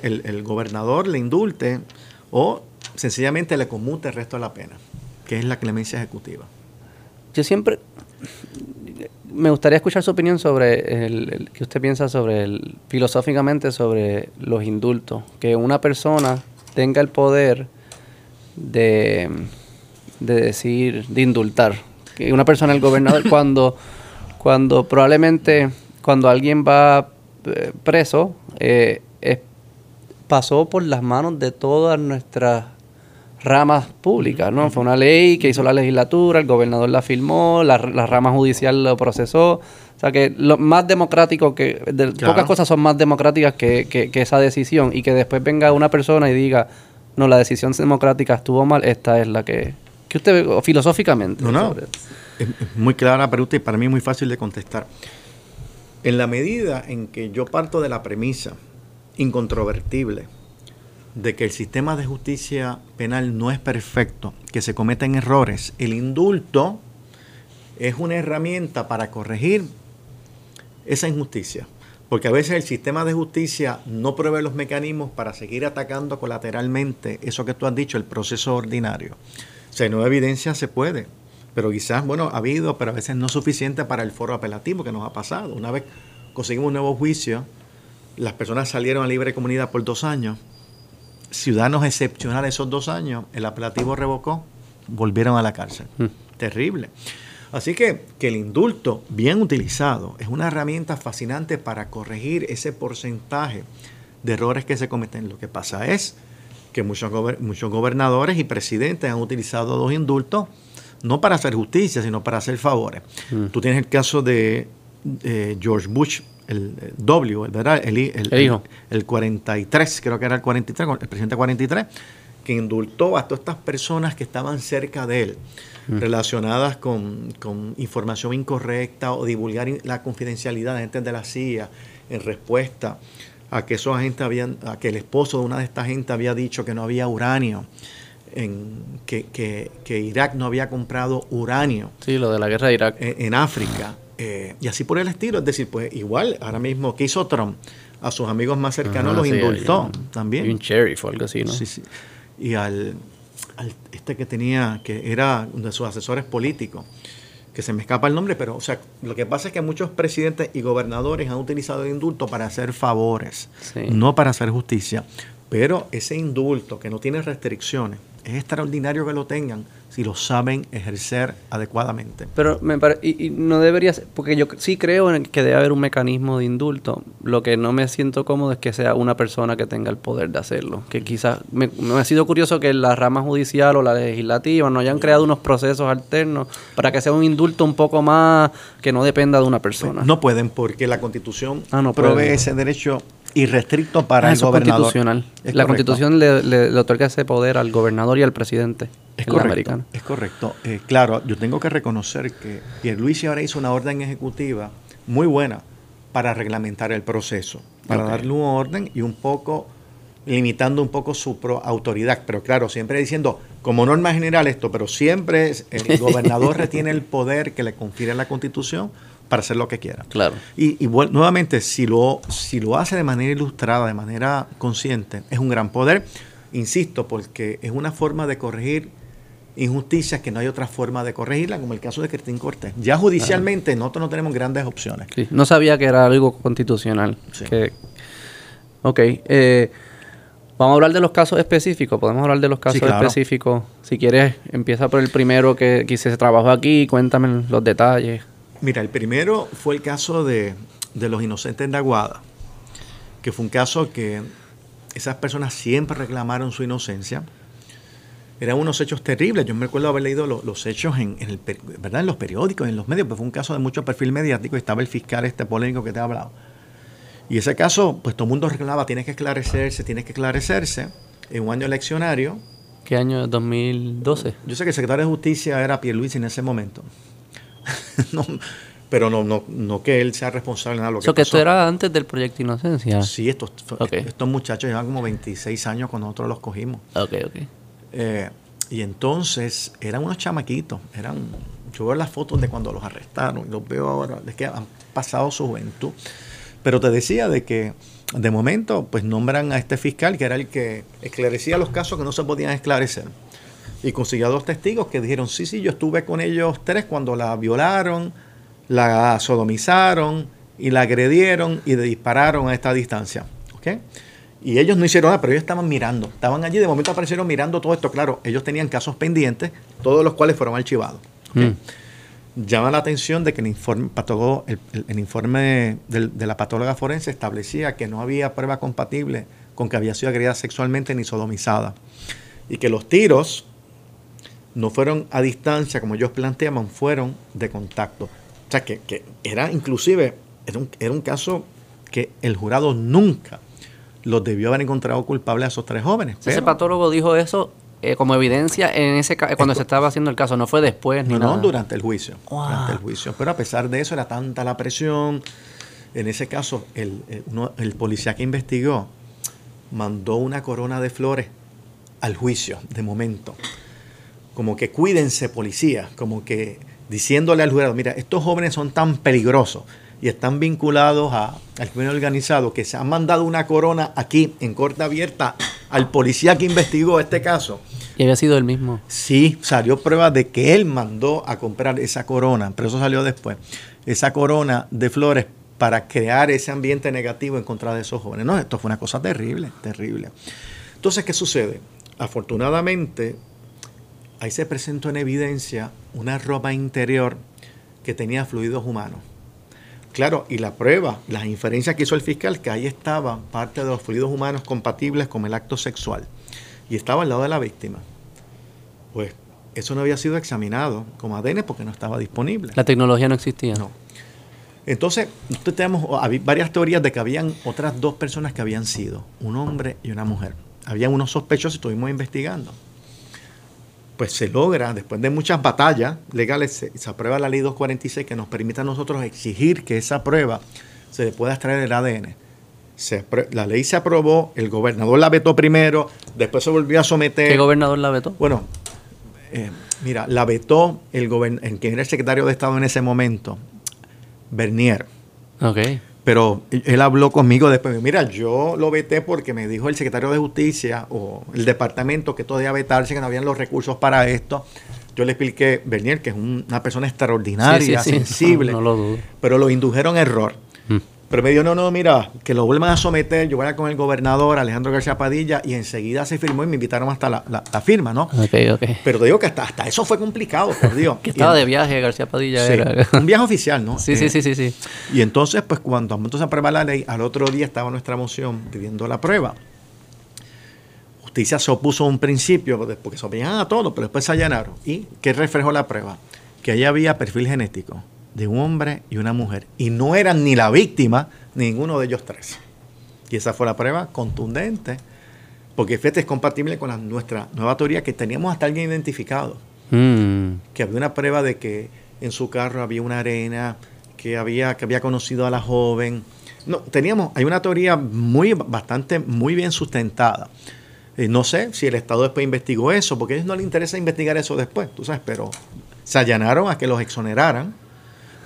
el, el, gobernador le indulte o sencillamente le comute el resto de la pena, que es la clemencia ejecutiva. Yo siempre me gustaría escuchar su opinión sobre el, que usted piensa sobre el filosóficamente sobre los indultos, que una persona tenga el poder de de decir, de indultar. Que una persona, el gobernador, [LAUGHS] cuando, cuando probablemente cuando alguien va eh, preso, eh, pasó por las manos de todas nuestras ramas públicas, ¿no? Fue una ley que hizo la legislatura, el gobernador la firmó, la, rama judicial lo procesó. O sea que lo más democrático que, pocas cosas son más democráticas que, que, esa decisión y que después venga una persona y diga, no, la decisión democrática estuvo mal, esta es la que, ¿Qué usted ve filosóficamente? No, no. Es, muy clara pregunta y para mí muy fácil de contestar. En la medida en que yo parto de la premisa incontrovertible de que el sistema de justicia penal no es perfecto, que se cometen errores, el indulto es una herramienta para corregir esa injusticia. Porque a veces el sistema de justicia no provee los mecanismos para seguir atacando colateralmente eso que tú has dicho, el proceso ordinario. Si hay nueva evidencia, se puede. Pero quizás, bueno, ha habido, pero a veces no suficiente para el foro apelativo que nos ha pasado. Una vez conseguimos un nuevo juicio, las personas salieron a libre comunidad por dos años. Ciudadanos excepcionales esos dos años, el apelativo revocó, volvieron a la cárcel. Mm. Terrible. Así que, que el indulto, bien utilizado, es una herramienta fascinante para corregir ese porcentaje de errores que se cometen. Lo que pasa es que muchos, muchos gobernadores y presidentes han utilizado los indultos no para hacer justicia, sino para hacer favores. Mm. Tú tienes el caso de George Bush, el, W, ¿verdad? El, el, el, 43, creo que era el 43, el presidente 43, que indultó a todas estas personas que estaban cerca de él, mm. relacionadas con, con, información incorrecta o divulgar la confidencialidad de gente de la CIA en respuesta a que esos agentes habían, a que el esposo de una de estas gente había dicho que no había uranio, en, que, que, Irak no había comprado uranio. Sí, lo de la guerra de Irak. En, África. Eh, y así por el estilo. Es decir, pues igual, ahora mismo, ¿qué hizo Trump? A sus amigos más cercanos los indultó también. Y un sheriff o algo así, ¿no? Sí, sí. Y al, al, este que tenía, que era de sus asesores políticos, que se me escapa el nombre, pero o sea, lo que pasa es que muchos presidentes y gobernadores han utilizado el indulto para hacer favores, no para hacer justicia. Pero ese indulto que no tiene restricciones, es extraordinario que lo tengan si lo saben ejercer adecuadamente. Pero me y, no debería ser, porque yo sí creo en que debe haber un mecanismo de indulto. Lo que no me siento cómodo es que sea una persona que tenga el poder de hacerlo. Que quizás me, ha sido curioso que la rama judicial o la legislativa no hayan creado unos procesos alternos para que sea un indulto un poco más que no dependa de una persona. No pueden porque la Constitución ah, no provee ese derecho irrestricto para ah, el gobernador. Constitucional. la Constitución le, le, otorga ese poder al gobernador y al presidente. Es correcto, Es correcto. Eh, claro, yo tengo que reconocer que Pierluisi ahora hizo una orden ejecutiva muy buena para reglamentar el proceso, para darle un orden y un poco limitando un poco su autoridad. Pero claro, siempre diciendo, como norma general esto, pero siempre el [LAUGHS] gobernador retiene el poder que le confiere la Constitución para hacer lo que quiera. Claro. Y, nuevamente, si lo, si lo hace de manera ilustrada, de manera consciente, es un gran poder. Insisto, porque es una forma de corregir injusticias que no hay otra forma de corregirla, como el caso de Cristín Cortés. Ya judicialmente nosotros no tenemos grandes opciones. no sabía que era algo constitucional. ok. Eh, vamos a hablar de los casos específicos. Podemos hablar de los casos específicos. Si quieres, empieza por el primero que, que se trabajó aquí. Cuéntame los detalles. Mira, el primero fue el caso de, de los inocentes de Aguada, que fue un caso que esas personas siempre reclamaron su inocencia. Eran unos hechos terribles. Yo me recuerdo haber leído los, hechos en, el, ¿verdad? en los periódicos, en los medios, pues fue un caso de mucho perfil mediático y estaba el fiscal este polémico que te he hablado. Y ese caso, pues todo el mundo reclamaba, tiene que esclarecerse, tiene que esclarecerse, en un año eleccionario. ¿Qué año? ¿2012? Yo sé que el secretario de Justicia era Pierluisi en ese momento. [LAUGHS] no, pero no, no, no que él sea responsable de nada. Lo que, que esto era antes del proyecto Inocencia. Sí, estos, estos muchachos llevan como 26 años cuando nosotros los cogimos. Ok, ok. Eh, y entonces eran unos chamaquitos, eran, yo veo las fotos de cuando los arrestaron los veo ahora, de que han pasado su juventud. Pero te decía de que de momento pues nombran a este fiscal que era el que esclarecía los casos que no se podían esclarecer. Y consiguió dos testigos que dijeron, sí, sí, yo estuve con ellos tres cuando la violaron, la sodomizaron y la agredieron y le dispararon a esta distancia. ¿okay? Y ellos no hicieron nada, pero ellos estaban mirando. Estaban allí, de momento aparecieron mirando todo esto. Claro, ellos tenían casos pendientes, todos los cuales fueron archivados. Mm. Llama la atención de que el informe, el, informe de la patóloga forense establecía que no había prueba compatible con que había sido agredida sexualmente ni sodomizada. Y que los tiros no fueron a distancia, como ellos planteaban, fueron de contacto. O sea, que, era inclusive, era un, era un caso que el jurado nunca los debió haber encontrado culpables a esos tres jóvenes. Ese patólogo dijo eso eh, como evidencia en ese cuando se estaba haciendo el caso, no fue después ni no, nada. No, durante el juicio. Durante el juicio. Pero a pesar de eso era tanta la presión. En ese caso, el, el policía que investigó mandó una corona de flores al juicio, de momento como que cuídense policía, como que diciéndole al jurado, mira, estos jóvenes son tan peligrosos y están vinculados al crimen organizado que se han mandado una corona aquí en corte abierta al policía que investigó este caso. ¿Y había sido el mismo? Sí, salió prueba de que él mandó a comprar esa corona, pero eso salió después, esa corona de flores para crear ese ambiente negativo en contra de esos jóvenes. No, esto fue una cosa terrible, terrible. Entonces, ¿qué sucede? Afortunadamente, ahí se presentó en evidencia una ropa interior que tenía fluidos humanos. Claro, y la prueba, las inferencias que hizo el fiscal, que ahí estaba parte de los fluidos humanos compatibles con el acto sexual. Y estaba al lado de la víctima. Pues eso no había sido examinado como ADN porque no estaba disponible. La tecnología no existía. No. Entonces, nosotros tenemos varias teorías de que habían otras dos personas que habían sido, un hombre y una mujer. Habían unos sospechosos y estuvimos investigando pues se logra, después de muchas batallas legales, se, aprueba la ley 246 que nos permite a nosotros exigir que esa prueba se le pueda extraer el ADN. la ley se aprobó, el gobernador la vetó primero, después se volvió a someter. ¿Qué gobernador la vetó? Bueno, eh, mira, la vetó el, el quien era el secretario de Estado en ese momento, Bernier. Ok. Pero él habló conmigo después. Mira, yo lo veté porque me dijo el secretario de Justicia o el departamento que todavía vetarse, que no habían los recursos para esto. Yo le expliqué, Bernier, que es una persona extraordinaria, sensible, [LAUGHS] no, lo dudo. pero lo indujeron error. Mm. Pero me dijo, no, no, mira, que lo vuelvan a someter, yo voy a con el gobernador Alejandro García Padilla y enseguida se firmó y me invitaron hasta la, la, firma, ¿no? Ok, ok. Pero te digo que hasta, hasta eso fue complicado, por Dios. [LAUGHS] que estaba de viaje García Padilla. era. un viaje oficial, ¿no? [LAUGHS] Sí, sí, eh, sí, sí, sí. Y entonces, pues cuando entonces aprueba la ley, al otro día estaba nuestra moción pidiendo la prueba. Justicia se opuso a un principio, porque se oponían a todo, pero después se allanaron. ¿Y qué reflejó la prueba? Que ahí había perfil genético de un hombre y una mujer. Y no eran ni la víctima, ninguno de ellos tres. Y esa fue la prueba contundente Porque fíjate, es compatible con la, nuestra nueva teoría que teníamos hasta alguien identificado. Mm. Que había una prueba de que en su carro había una arena, que había, que había conocido a la joven. No, teníamos, hay una teoría muy, bastante, muy bien sustentada. Eh, no sé si el Estado después investigó eso, porque a ellos no les interesa investigar eso después, tú sabes, pero se allanaron a que los exoneraran.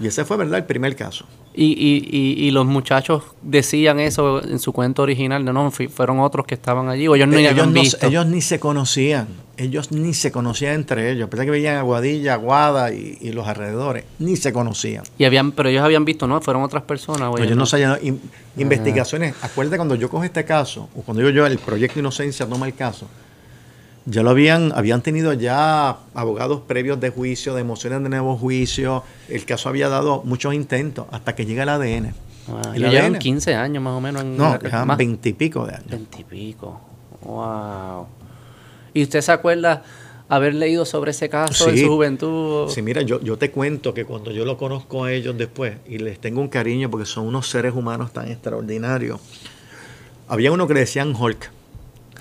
Y ese fue, ¿verdad?, el primer caso. Y, y, y, los muchachos decían eso en su cuento original, no, no, fueron otros que estaban allí, o ellos ni ellos, visto. ellos ni se conocían, ellos ni se conocían entre ellos, a que veían Aguadilla, Aguada y, y, los alrededores, ni se conocían. Y habían, pero ellos habían visto, ¿no? Fueron otras personas. ellos no, se investigaciones, acuérdate cuando yo cojo este caso, o cuando digo yo el proyecto Inocencia toma el caso, ya lo habían, habían tenido ya abogados previos de juicio, de emociones de nuevo juicio. El caso había dado muchos intentos hasta que llega el ADN. Ah, el llevan 15 años más o menos. En no, llevan 20 y pico de años. 20 y pico. Wow. ¿Y usted se acuerda haber leído sobre ese caso en su juventud? Sí, mira, yo, yo te cuento que cuando yo lo conozco a ellos después y les tengo un cariño porque son unos seres humanos tan extraordinarios, había uno que le decían Hulk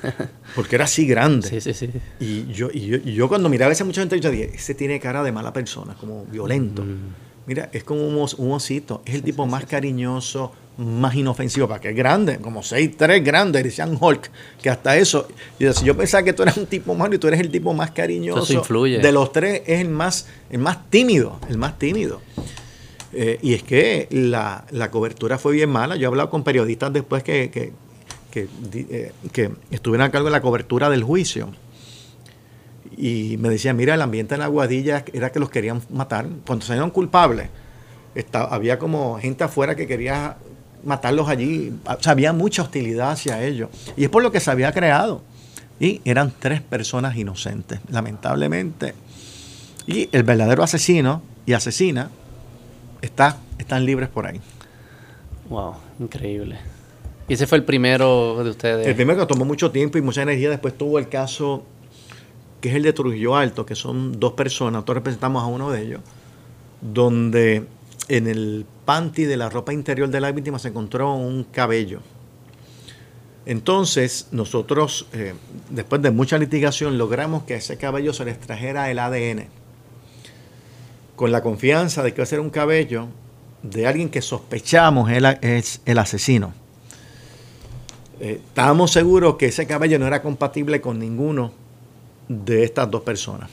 [LAUGHS] porque era así grande. Sí, sí, sí. Y yo, y yo, cuando miraba a ese muchacho, yo dije, ese tiene cara de mala persona, como violento. Mm. Mira, es como un, osito. Es el tipo más cariñoso, más inofensivo, para que es grande, como 6'3 grande, decían Hulk, que hasta eso. Yo, si yo pensaba que tú eras un tipo malo y tú eres el tipo más cariñoso, influye. de los tres es el más, el más tímido, el más tímido. Eh, y es que la, cobertura fue bien mala. Yo he hablado con periodistas después que que, eh, que estuvieron a cargo de la cobertura del juicio. Y me decían, mira, el ambiente en la Guadilla era que los querían matar. Cuando salieron culpables, había como gente afuera que quería matarlos allí. O sea, había mucha hostilidad hacia ellos. Y es por lo que se había creado. Y eran tres personas inocentes, lamentablemente. Y el verdadero asesino y asesina está, están libres por ahí. Wow, increíble. ¿Y ese fue el primero de ustedes? El primero que tomó mucho tiempo y mucha energía. Después tuvo el caso que es el de Trujillo Alto, que son dos personas, nosotros representamos a uno de ellos, donde en el panty de la ropa interior de la víctima se encontró un cabello. Entonces, nosotros, eh, después de mucha litigación, logramos que ese cabello se le extrajera el ADN, con la confianza de que va a ser un cabello de alguien que sospechamos es el asesino. Eh, estábamos seguros que ese cabello no era compatible con ninguno de estas dos personas.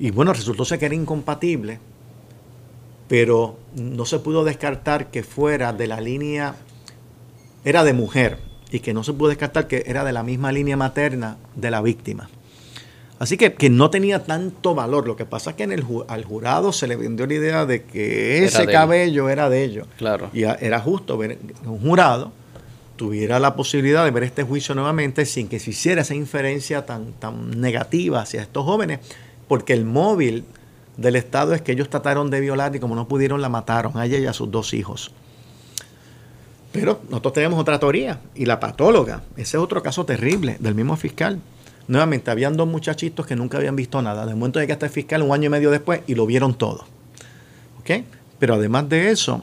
Y bueno, resultó ser que era incompatible, pero no se pudo descartar que fuera de la línea, era de mujer, y que no se pudo descartar que era de la misma línea materna de la víctima. Así que, que no tenía tanto valor. Lo que pasa es que en el, al jurado se le vendió la idea de que ese cabello era de ellos. Claro. Y era justo ver un jurado tuviera la posibilidad de ver este juicio nuevamente sin que se hiciera esa inferencia tan, tan negativa hacia estos jóvenes, porque el móvil del Estado es que ellos trataron de violar y como no pudieron la mataron a ella y a sus dos hijos. Pero nosotros tenemos otra teoría y la patóloga, ese es otro caso terrible del mismo fiscal. Nuevamente, habían dos muchachitos que nunca habían visto nada. De momento llega este fiscal un año y medio después y lo vieron todo. ¿Ok? Pero además de eso,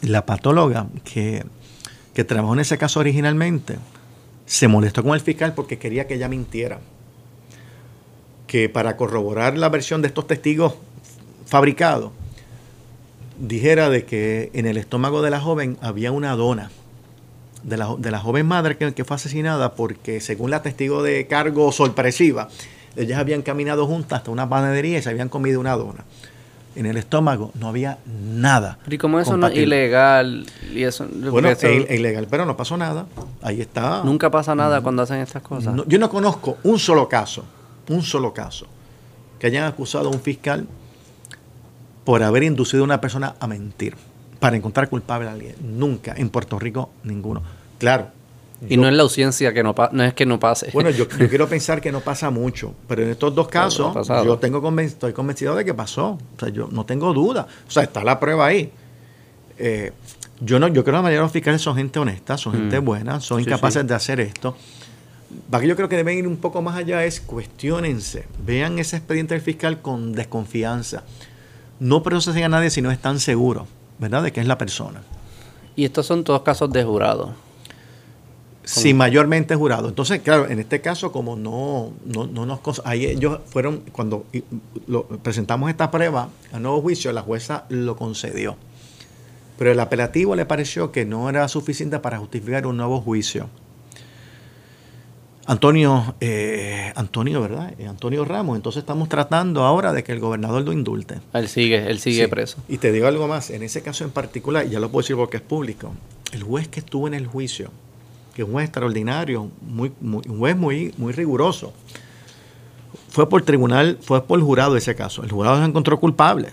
la patóloga que que trabajó en ese caso originalmente, se molestó con el fiscal porque quería que ella mintiera. Que para corroborar la versión de estos testigos fabricados, dijera de que en el estómago de la joven había una dona. De la, de la joven madre que, que fue asesinada porque según la testigo de cargo sorpresiva, ellas habían caminado juntas hasta una panadería y se habían comido una dona en el estómago no había nada. ¿Y como eso no es ilegal? Y eso, bueno, es ilegal, pero no pasó nada. Ahí está. Nunca pasa nada cuando hacen estas cosas. yo no conozco un solo caso, un solo caso, que hayan acusado a un fiscal por haber inducido a una persona a mentir para encontrar culpable a alguien. Nunca, en Puerto Rico, ninguno. Claro, y no es la ausencia que no, no es que no pase. Bueno, yo, [LAUGHS] quiero pensar que no pasa mucho, pero en estos dos casos yo tengo estoy convencido de que pasó. O sea, yo no tengo duda. O sea, está la prueba ahí. Eh, yo no, yo creo que la mayoría de los fiscales son gente honesta, son gente mm. buena, son incapaces de hacer esto. Lo que yo creo que deben ir un poco más allá es cuestionense, vean ese expediente del fiscal con desconfianza. No procesen a nadie si no están seguros, ¿verdad?, de que es la persona. Y estos son todos casos de jurado. Sí, mayormente jurado. Entonces, claro, en este caso, como no, no, no nos... Ahí ellos fueron, cuando lo, presentamos esta prueba a nuevo juicio, la jueza lo concedió. Pero el apelativo le pareció que no era suficiente para justificar un nuevo juicio. Antonio, eh, Antonio, ¿verdad? Eh, Antonio Ramos. Entonces estamos tratando ahora de que el gobernador lo indulte. Él sigue, él sigue preso. Y te digo algo más, en ese caso en particular, ya lo puedo decir porque es público, el juez que estuvo en el juicio, que es un juez extraordinario, muy, un juez muy, muy riguroso, fue por tribunal, fue por jurado ese caso. El jurado se encontró culpable.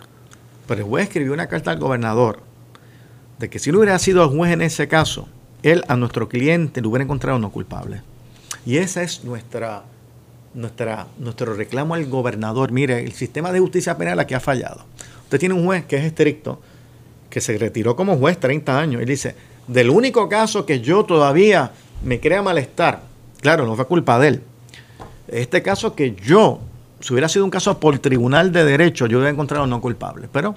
Pero el juez escribió una carta al gobernador de que si no hubiera sido el juez en ese caso, él a nuestro cliente lo hubiera encontrado no culpable. Y ese es nuestra, nuestro reclamo al gobernador. Mire, el sistema de justicia penal aquí ha fallado. Usted tiene un juez que es estricto, que se retiró como juez 30 años, y dice, del único caso que yo todavía me crea malestar, claro, no fue culpa de él, este caso que yo, si hubiera sido un caso por tribunal de derecho, yo hubiera encontrado no culpable, pero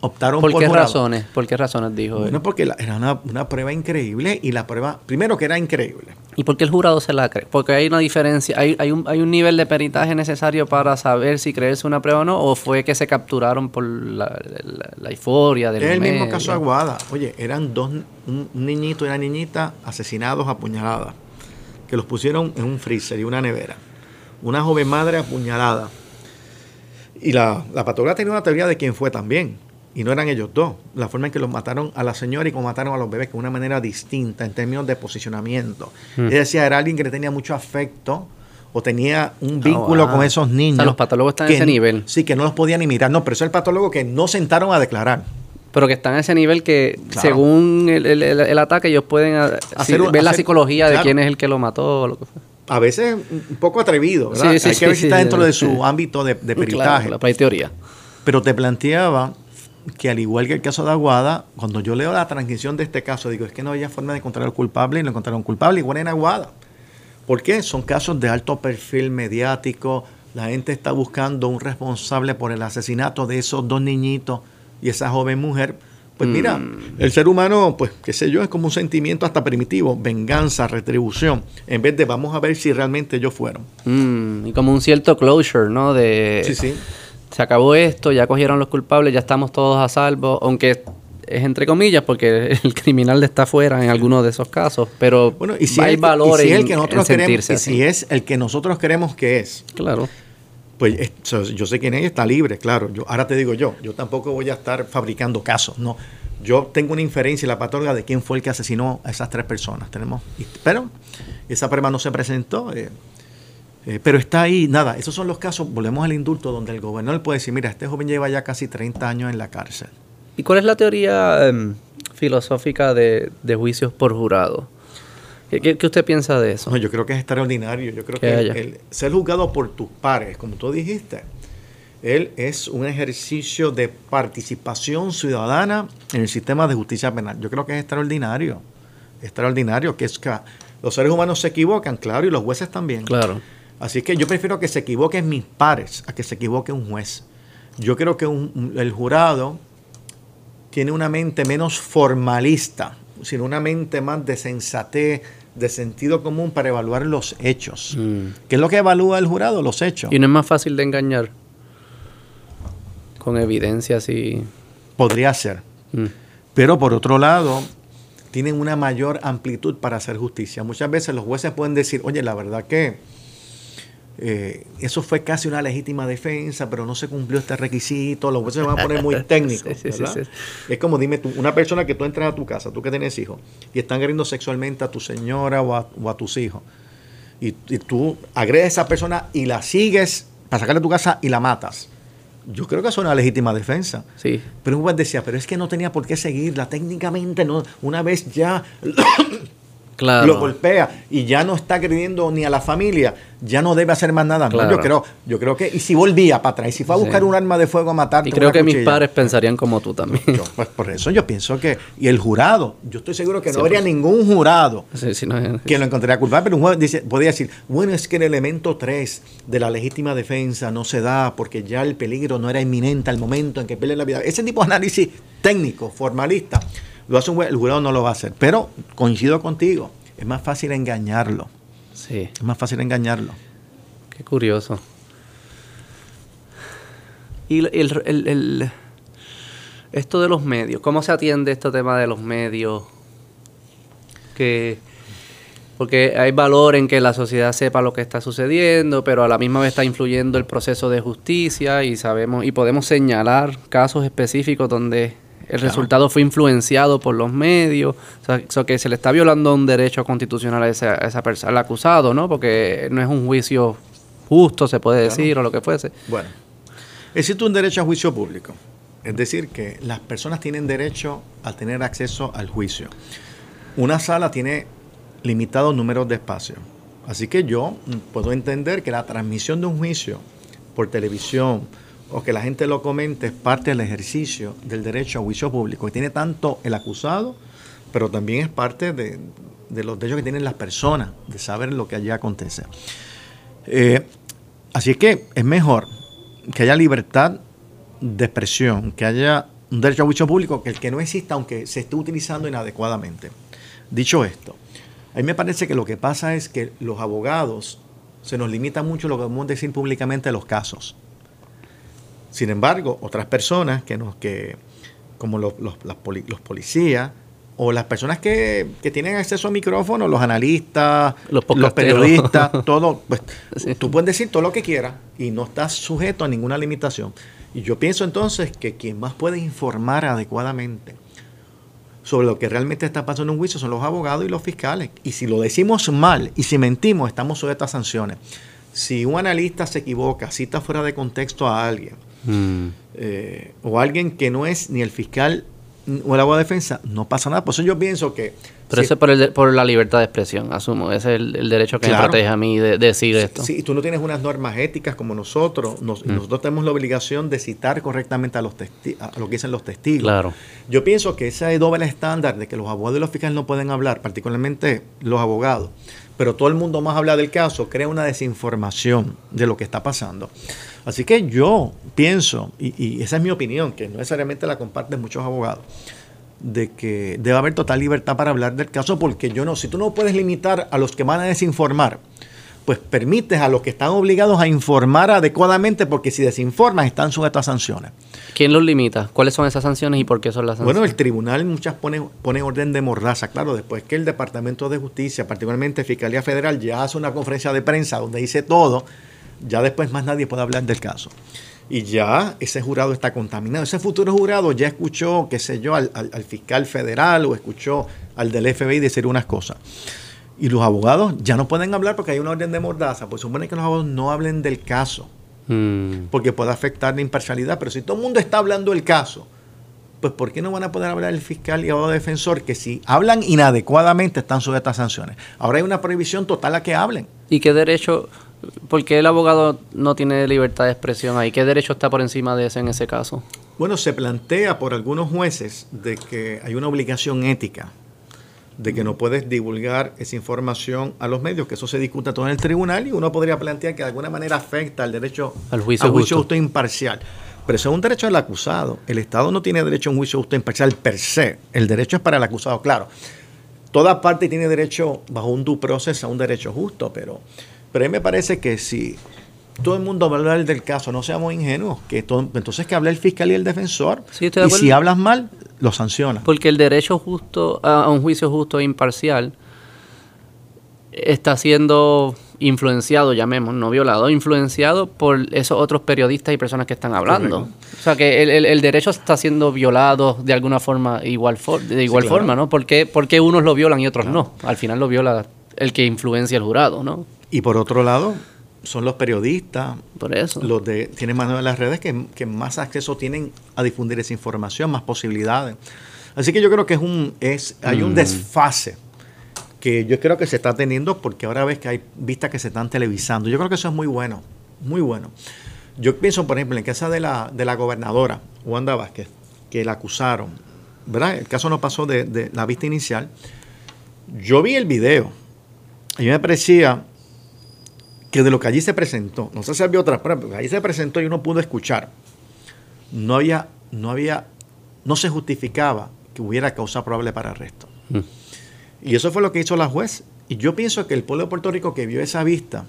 optaron por, qué razones? ¿Por qué razones dijo bueno, porque era una, prueba increíble y la prueba, primero que era increíble. ¿Y por qué el jurado se la cree? Porque hay una diferencia, hay, hay, un, hay un nivel de peritaje necesario para saber si creerse una prueba o no, o fue que se capturaron por la, la, euforia del Es el mismo caso de Aguada. Oye, eran dos, un, niñito y una niñita asesinados apuñaladas, que los pusieron en un freezer y una nevera. Una joven madre apuñalada. Y la, la patóloga tenía una teoría de quién fue también y no eran ellos dos. La forma en que los mataron a la señora y como mataron a los bebés, que de una manera distinta en términos de posicionamiento. Mm. Ella decía, era alguien que le tenía mucho afecto o tenía un vínculo oh, con esos niños. los patólogos están en ese nivel. Sí, que no los podían ni mirar. No, pero eso es el patólogo que no sentaron a declarar. Pero que están en ese nivel que, según el, ataque, ellos pueden hacer, ver la psicología de quién es el que lo mató. Lo que A veces un poco atrevido, ¿verdad? Hay que ver si está dentro de su [LAUGHS] ámbito de, de peritaje. Claro, hay teoría. Pero te planteaba que al igual que el caso de Aguada, cuando yo leo la transcripción de este caso, digo, es que no había forma de encontrar al culpable y lo encontraron culpable, igual en Aguada. ¿Por qué? Son casos de alto perfil mediático, la gente está buscando un responsable por el asesinato de esos dos niñitos y esa joven mujer. Pues mira, mm. el ser humano, pues qué sé yo, es como un sentimiento hasta primitivo, venganza, retribución, en vez de vamos a ver si realmente ellos fueron. Mm, y como un cierto closure, ¿no? De, sí, sí se acabó esto, ya cogieron los culpables, ya estamos todos a salvo, aunque es entre comillas porque [LAUGHS] el criminal está fuera en algunos de esos casos, pero bueno, y si hay valores y si el que nosotros queremos, y si es el que nosotros queremos que es. Claro. Pues yo sé quién es, está libre, claro. Yo, ahora te digo yo, yo tampoco voy a estar fabricando casos, no. Yo tengo una inferencia y la patóloga de quién fue el que asesinó a esas tres personas. Tenemos, pero esa prueba no se presentó. Eh, eh, pero está ahí, nada, esos son los casos, volvemos al indulto, donde el gobernador puede decir, mira, este joven lleva ya casi 30 años en la cárcel. ¿Y cuál es la teoría em, filosófica de, juicios por jurado? ¿Qué, usted piensa de eso? No, yo creo que es extraordinario. Yo creo que el, ser juzgado por tus pares, como tú dijiste, él es un ejercicio de participación ciudadana en el sistema de justicia penal. Yo creo que es extraordinario. Extraordinario, que es que los seres humanos se equivocan, claro, y los jueces también. Claro. Así que yo prefiero que se equivoquen mis pares a que se equivoque un juez. Yo creo que el jurado tiene una mente menos formalista, sino una mente más de sensatez, de sentido común para evaluar los hechos. Mm. ¿Qué es lo que evalúa el jurado? Los hechos. Y no es más fácil de engañar con evidencias y... Podría ser. Mm. Pero por otro lado, tienen una mayor amplitud para hacer justicia. Muchas veces los jueces pueden decir, oye, la verdad que eh, eso fue casi una legítima defensa, pero no se cumplió este requisito, los jueces se van a poner muy [LAUGHS] técnicos. es como dime tú, una persona que tú entras a tu casa, tú que tienes hijos, y están agrediendo sexualmente a tu señora o a, tus hijos, y, tú agredes a esa persona y la sigues para sacarle a tu casa y la matas. Yo creo que es una legítima defensa. Sí. Pero un juez decía, pero es que no tenía por qué seguirla. Técnicamente, no, una vez ya lo golpea y ya no está creyendo ni a la familia, ya no debe hacer más nada. yo creo, yo creo que, y si volvía para atrás, y si fue a buscar un arma de fuego a matar. Y creo que mis padres pensarían como tú también. pues por eso yo pienso que, y el jurado, yo estoy seguro que no habría ningún jurado que lo encontraría culpable, pero un juez dice, podría decir, bueno, es que el elemento 3 de la legítima defensa no se da porque ya el peligro no era inminente al momento en que pierde la vida. Ese tipo de análisis técnico, formalista, lo hace un juez, el jurado no lo va a hacer. Pero coincido contigo, es más fácil engañarlo. Sí. Es más fácil engañarlo. Qué curioso. Y el, esto de los medios, ¿cómo se atiende este tema de los medios? Que porque hay valor en que la sociedad sepa lo que está sucediendo, pero a la misma vez está influyendo el proceso de justicia y sabemos y podemos señalar casos específicos donde el resultado fue influenciado por los medios, o sea, que se le está violando un derecho constitucional a esa, esa persona, al acusado, ¿no? Porque no es un juicio justo, se puede decir, o lo que fuese. Bueno, existe un derecho a juicio público, es decir, que las personas tienen derecho a tener acceso al juicio. Una sala tiene limitados números de espacio. Así que yo puedo entender que la transmisión de un juicio por televisión o que la gente lo comente es parte del ejercicio del derecho a juicio público, que tiene tanto el acusado, pero también es parte de, los derechos que tienen las personas, de saber lo que allí acontece. Eh, así que es mejor que haya libertad de expresión, que haya un derecho a juicio público que el que no exista, aunque se esté utilizando inadecuadamente. Dicho esto, a mí me parece que lo que pasa es que los abogados se nos limita mucho lo que podemos decir públicamente de los casos. Sin embargo, otras personas que nos, que, como los, los, los policías, o las personas que, tienen acceso a micrófonos, los analistas, los, periodistas, [LAUGHS] todo, pues tú puedes decir todo lo que quieras y no estás sujeto a ninguna limitación. Y yo pienso entonces que quien más puede informar adecuadamente sobre lo que realmente está pasando en un juicio son los abogados y los fiscales. Y si lo decimos mal y si mentimos, estamos sujetos a sanciones. Si un analista se equivoca, cita fuera de contexto a alguien, mm. eh, o alguien que no es ni el fiscal o el abogado de defensa, no pasa nada. Por eso yo pienso que pero eso es por, el, por la libertad de expresión, asumo. Ese es el, derecho que me protege a mí de, decir esto. Sí, y tú no tienes unas normas éticas como nosotros. Mm. Nosotros tenemos la obligación de citar correctamente a, los a lo que dicen los testigos. Claro. Yo pienso que ese doble estándar de que los abogados y los fiscales no pueden hablar, particularmente los abogados, pero todo el mundo más habla del caso, crea una desinformación de lo que está pasando. Así que yo pienso, y, y esa es mi opinión, que no necesariamente la comparten muchos abogados, de que debe haber total libertad para hablar del caso, porque yo no, si tú no puedes limitar a los que van a desinformar, pues permites a los que están obligados a informar adecuadamente, porque si desinforman están sujetos a sanciones. ¿Quién los limita? ¿Cuáles son esas sanciones y por qué son las sanciones? Bueno, el tribunal muchas pone, pone orden de mordaza, claro, después que el Departamento de Justicia, particularmente Fiscalía Federal, ya hace una conferencia de prensa donde dice todo, ya después más nadie puede hablar del caso y ya ese jurado está contaminado. Ese futuro jurado ya escuchó, qué sé yo, al, fiscal federal o escuchó al del FBI decir unas cosas. Y los abogados ya no pueden hablar porque hay una orden de mordaza. Pues supone que los abogados no hablen del caso. Hmm. Porque puede afectar la imparcialidad. Pero si todo el mundo está hablando del caso, pues ¿por qué no van a poder hablar el fiscal y abogado defensor que si hablan inadecuadamente están sujetos a sanciones? Ahora hay una prohibición total a que hablen. ¿Y qué derecho ¿Por qué el abogado no tiene libertad de expresión ahí? ¿Qué derecho está por encima de ese en ese caso? Bueno, se plantea por algunos jueces de que hay una obligación ética de que no puedes divulgar esa información a los medios, que eso se discuta todo en el tribunal y uno podría plantear que de alguna manera afecta al derecho al juicio, justo. imparcial. Pero eso es un derecho del acusado. El Estado no tiene derecho a un juicio justo imparcial per se. El derecho es para el acusado, claro. Toda parte tiene derecho, bajo un due process, a un derecho justo, pero pero a mí me parece que si todo el mundo va a hablar del caso, no seamos ingenuos, que entonces que hable el fiscal y el defensor. y si hablas mal, lo sanciona. Porque el derecho justo a un juicio justo e imparcial está siendo influenciado, llamemos, no violado, influenciado por esos otros periodistas y personas que están hablando. O sea, que el, derecho está siendo violado de alguna forma igual de igual forma, ¿no? ¿Por qué, unos lo violan y otros no? Al final lo viola el que influencia el jurado, ¿no? Y por otro lado, son los periodistas, por eso. los de tienen mano en las redes que, más acceso tienen a difundir esa información, más posibilidades. Así que yo creo que es un es hay un mm. desfase que yo creo que se está teniendo porque ahora ves que hay vistas que se están televisando. Yo creo que eso es muy bueno, muy bueno. Yo pienso, por ejemplo, en el caso de la, de la gobernadora, Wanda Vázquez, que la acusaron, ¿verdad? El caso no pasó de, de la vista inicial. Yo vi el video. A mí me parecía que de lo que allí se presentó, no sé si había otras pruebas, pero allí se presentó y uno pudo escuchar, no había, no había, no se justificaba que hubiera causa probable para arresto. Mm. Y eso fue lo que hizo la juez. Y yo pienso que el pueblo de Puerto Rico que vio esa vista,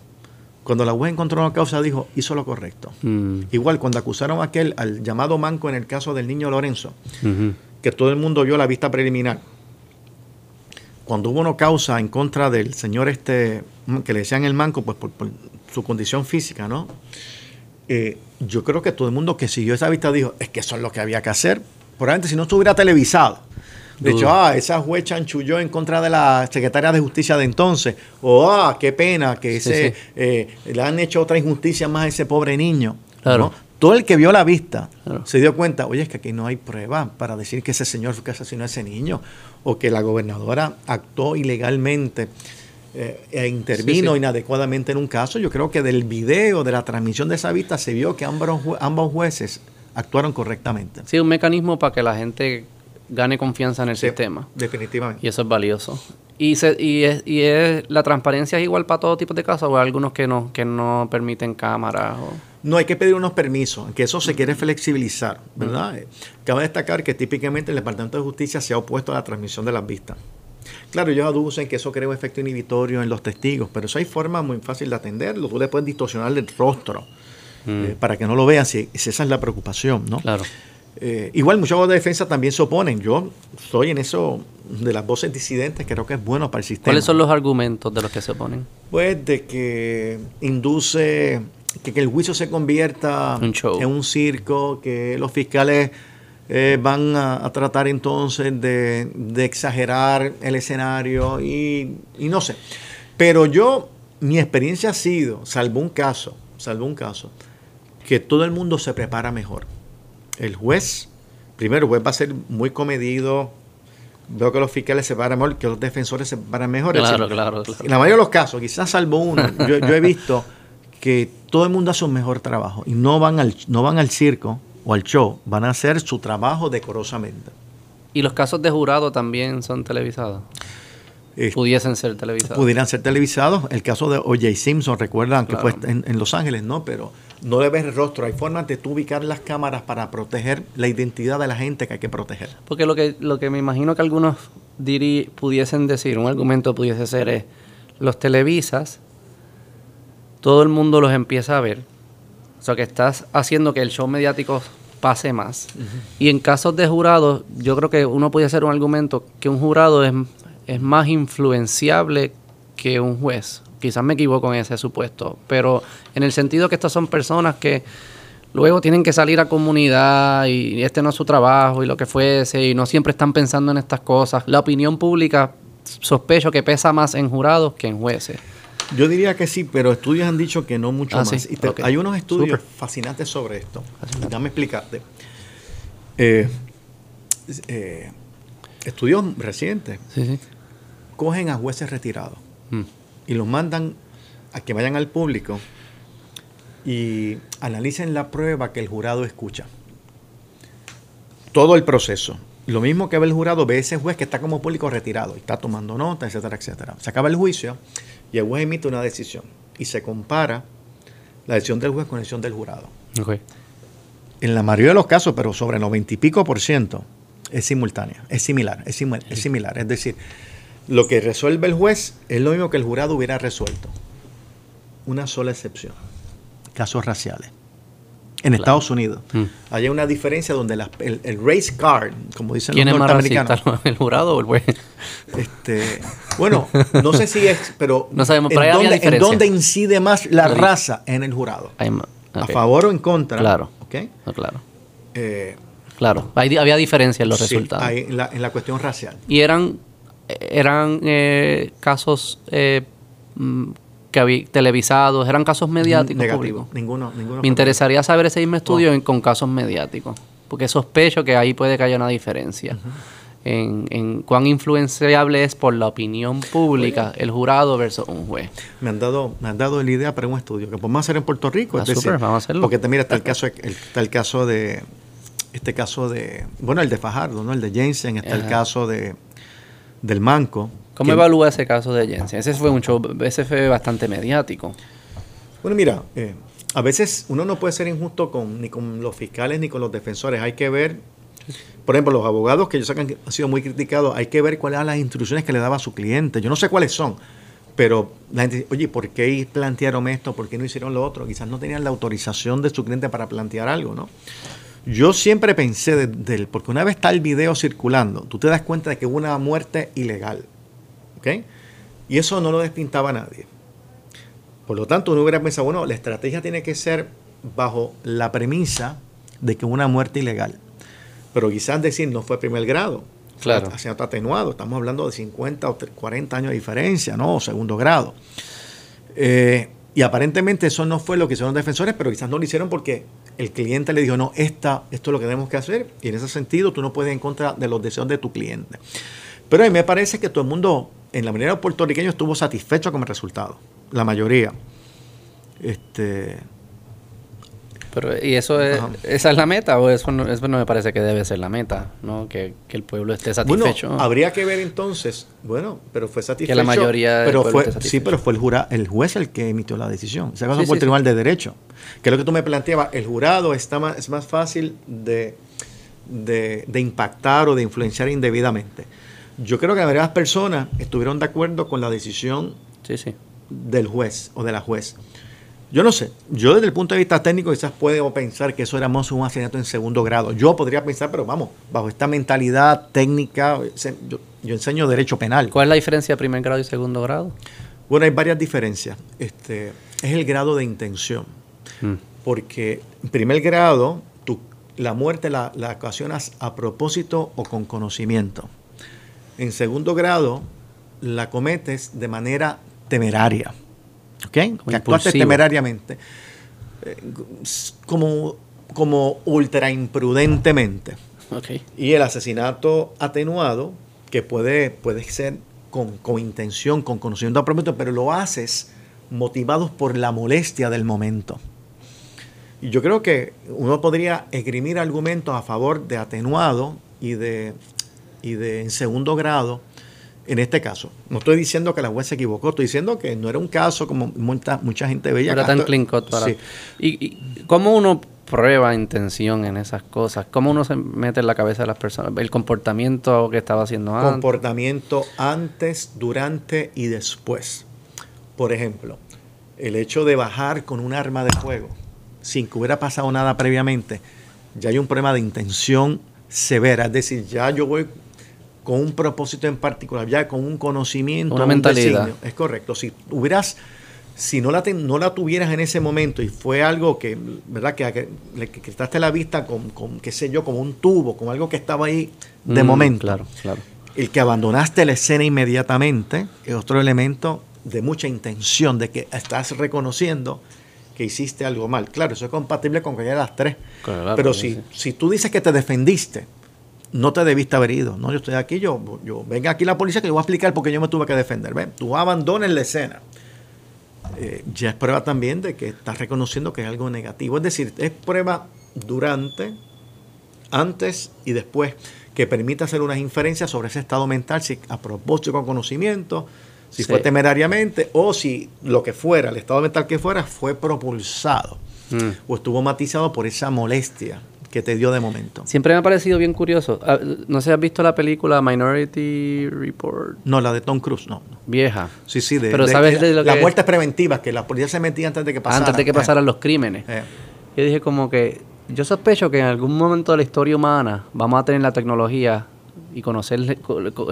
cuando la juez encontró una causa, dijo, hizo lo correcto. Mm. Igual, cuando acusaron a aquel, al llamado Manco en el caso del niño Lorenzo, que todo el mundo vio la vista preliminar, cuando hubo una causa en contra del señor este, que le decían el Manco, pues por, su condición física, ¿no? Eh, yo creo que todo el mundo que siguió esa vista dijo, es que eso es lo que había que hacer. Probablemente si no estuviera televisado. De hecho, ah, esa juez chanchulló en contra de la secretaria de justicia de entonces. O, ah, qué pena que ese, eh, le han hecho otra injusticia más a ese pobre niño. Claro. Todo el que vio la vista se dio cuenta, oye, es que aquí no hay prueba para decir que ese señor fue que asesinó a ese niño o que la gobernadora actuó ilegalmente eh, e intervino inadecuadamente en un caso. Yo creo que del video, de la transmisión de esa vista, se vio que ambos, ambos jueces actuaron correctamente. Sí, un mecanismo para que la gente gane confianza en el sistema. Definitivamente. Y eso es valioso. Y, se, y, es, y es, la transparencia es igual para todo tipo de casos o hay algunos que no, que no permiten cámaras. No, hay que pedir unos permisos, que eso se quiere flexibilizar, ¿verdad? Eh, cabe destacar que típicamente el Departamento de Justicia se ha opuesto a la transmisión de las vistas. Claro, ellos aducen que eso crea un efecto inhibitorio en los testigos, pero eso hay forma muy fácil de atenderlo. Tú le puedes distorsionar el rostro eh, para que no lo vean, si, si, esa es la preocupación, ¿no? Claro. Eh, igual muchos abogados de defensa también se oponen. Yo estoy en eso de las voces disidentes, creo que es bueno para el sistema. ¿Cuáles son los argumentos de los que se oponen? Pues de que induce que, el juicio se convierta en un circo, que los fiscales eh, van a, tratar entonces de, exagerar el escenario y, y no sé. Pero yo, mi experiencia ha sido, salvo un caso, salvo un caso, que todo el mundo se prepara mejor el juez, primero, el juez va a ser muy comedido. Veo que los fiscales se paran mejor, que los defensores se paran mejor. Claro, claro, claro. En la mayoría de los casos, quizás salvo uno, yo, he visto que todo el mundo hace un mejor trabajo y no van al, no van al circo o al show, van a hacer su trabajo decorosamente. ¿Y los casos de jurado también son televisados? pudiesen ser televisados. Pudieran ser televisados. El caso de O.J. Simpson, recuerdan que fue en, en, Los Ángeles, ¿no? Pero no le ves el rostro. Hay formas de tú ubicar las cámaras para proteger la identidad de la gente que hay que proteger. Porque lo que, lo que me imagino que algunos pudiesen decir, un argumento pudiese ser es, los televisas, todo el mundo los empieza a ver. O sea, que estás haciendo que el show mediático pase más. Y en casos de jurados, yo creo que uno puede hacer un argumento que un jurado es, es más influenciable que un juez quizás me equivoco en ese supuesto, pero en el sentido que estas son personas que luego tienen que salir a comunidad y este no es su trabajo y lo que fuese y no siempre están pensando en estas cosas. La opinión pública sospecho que pesa más en jurados que en jueces. Yo diría que sí, pero estudios han dicho que no mucho ah, más. Hay unos estudios fascinantes sobre esto. Déjame explicarte. Eh, eh, estudios recientes cogen a jueces retirados. Mm y los mandan a que vayan al público y analicen la prueba que el jurado escucha. Todo el proceso. Lo mismo que ve el jurado, ve ese juez que está como público retirado y está tomando nota, etcétera, etcétera. Se acaba el juicio y el juez emite una decisión y se compara la decisión del juez con la decisión del jurado. En la mayoría de los casos, pero sobre el noventa y pico por ciento, es simultánea, es similar, es, es similar. Es decir, lo que resuelve el juez es lo mismo que el jurado hubiera resuelto. Una sola excepción. Casos raciales. En Estados Unidos. Mm. Hay una diferencia donde el, race card, como dicen los norteamericanos. Más ¿El jurado o el juez? Este, bueno, no sé si es, pero. [LAUGHS] No sabemos, pero ¿en, dónde, incide más la raza en el jurado? ¿A favor o en contra? Claro. ¿Okay? claro. Eh, claro, había diferencia en los resultados. Hay, en, la, en la cuestión racial. Y eran eran eh, casos eh, mm, que había televisados, eran casos mediáticos Negativo, Ninguno, ninguno. Me interesaría saber ese mismo estudio con casos mediáticos, porque sospecho que ahí puede que haya una diferencia. en, cuán influenciable es por la opinión pública el jurado versus un juez. Me han dado, me han dado la idea para un estudio que podemos hacer en Puerto Rico. Ah, vamos a hacerlo. Porque te, mira, está el caso, está el caso de este caso de, bueno, el de Fajardo, ¿no? El de Jensen, está el caso de del Manco. ¿Cómo evalúa ese caso de Jensen? Ese fue un show, ese fue bastante mediático. Bueno, mira, eh, a veces uno no puede ser injusto con, ni con los fiscales ni con los defensores. Hay que ver Por ejemplo, los abogados que yo sé que han sido muy criticados, hay que ver cuáles eran las instrucciones que le daba a su cliente. Yo no sé cuáles son, pero la gente dice, oye, ¿por qué plantearon esto? ¿Por qué no hicieron lo otro? Quizás no tenían la autorización de su cliente para plantear algo, ¿no? Yo siempre pensé del, porque una vez está el video circulando, tú te das cuenta de que hubo una muerte ilegal, ¿ok? Y eso no lo despintaba nadie. Por lo tanto, uno hubiera pensado, bueno, la estrategia tiene que ser bajo la premisa de que una muerte ilegal. Pero quizás decir no fue primer grado, claro. ha sido atenuado. Estamos hablando de 50 o 40 años de diferencia, ¿no? O segundo grado. Eh, y aparentemente eso no fue lo que hicieron los defensores, pero quizás no lo hicieron porque el cliente le dijo, no, esta, esto es lo que tenemos que hacer. Y en ese sentido tú no puedes ir en contra de los deseos de tu cliente. Pero a mí me parece que todo el mundo, en la manera puertorriqueño, estuvo satisfecho con el resultado. La mayoría. Este, pero, ¿y eso es, esa es la meta o eso no, eso no me parece que debe ser la meta, ¿no? Que, el pueblo esté satisfecho. habría que ver entonces, bueno, pero fue satisfecho. Que la mayoría pero fue, Sí, pero fue el, jura, el juez el que emitió la decisión. Se caso fue el Tribunal de Derecho. Que es lo que tú me planteabas, el jurado está más, es más fácil de, de, impactar o de influenciar indebidamente. Yo creo que la mayoría de las personas estuvieron de acuerdo con la decisión del juez o de la juez. Yo no sé, yo desde el punto de vista técnico quizás puedo pensar que eso era más un asesinato en segundo grado. Yo podría pensar, pero vamos, bajo esta mentalidad técnica, yo, enseño derecho penal. ¿Cuál es la diferencia de primer grado y segundo grado? Bueno, hay varias diferencias. Este, es el grado de intención. Mm. Porque en primer grado, tú, la muerte la, la ocasionas a propósito o con conocimiento. En segundo grado, la cometes de manera temeraria. Que actuaste temerariamente, eh, como, como ultra imprudentemente. Y el asesinato atenuado, que puede, puede ser con, intención, con conocimiento propósito, pero lo haces motivados por la molestia del momento. Y yo creo que uno podría esgrimir argumentos a favor de atenuado y de, y de en segundo grado en este caso. No estoy diciendo que la juez se equivocó, estoy diciendo que no era un caso como mucha, mucha gente veía. Era tan clean cut para... ¿Y, cómo uno prueba intención en esas cosas? ¿Cómo uno se mete en la cabeza de las personas? El comportamiento que estaba haciendo antes. Comportamiento antes, durante y después. Por ejemplo, el hecho de bajar con un arma de fuego sin que hubiera pasado nada previamente, ya hay un problema de intención severa. Es decir, ya yo voy con un propósito en particular, ya con un conocimiento, una mentalidad. Es correcto. Si hubieras, si no la, no la tuvieras en ese momento y fue algo que, ¿verdad? Que, que le quitaste la vista con, con, qué sé yo, como un tubo, con algo que estaba ahí de mm, momento. Claro, claro. El que abandonaste la escena inmediatamente es otro elemento de mucha intención, de que estás reconociendo que hiciste algo mal. Claro, eso es compatible con que de las tres. Pero si, si tú dices que te defendiste, no te debiste haber ido. No, yo estoy aquí, yo, yo venga aquí la policía que yo voy a explicar por qué yo me tuve que defender. Ven, tú abandones la escena. Eh, ya es prueba también de que estás reconociendo que es algo negativo. Es decir, es prueba durante, antes y después que permite hacer unas inferencias sobre ese estado mental, si a propósito con conocimiento, si fue temerariamente o si lo que fuera, el estado mental que fuera, fue propulsado mm. o estuvo matizado por esa molestia que te dio de momento. Siempre me ha parecido bien curioso. Ah, no sé si has visto la película Minority Report. No, la de Tom Cruise, no. Vieja. Sí, sí, de, Pero sabes de, lo las muertes preventivas, que la policía se metía antes de que pasaran. Antes de que pasaran los crímenes. Eh. Yo dije como que yo sospecho que en algún momento de la historia humana vamos a tener la tecnología y conocer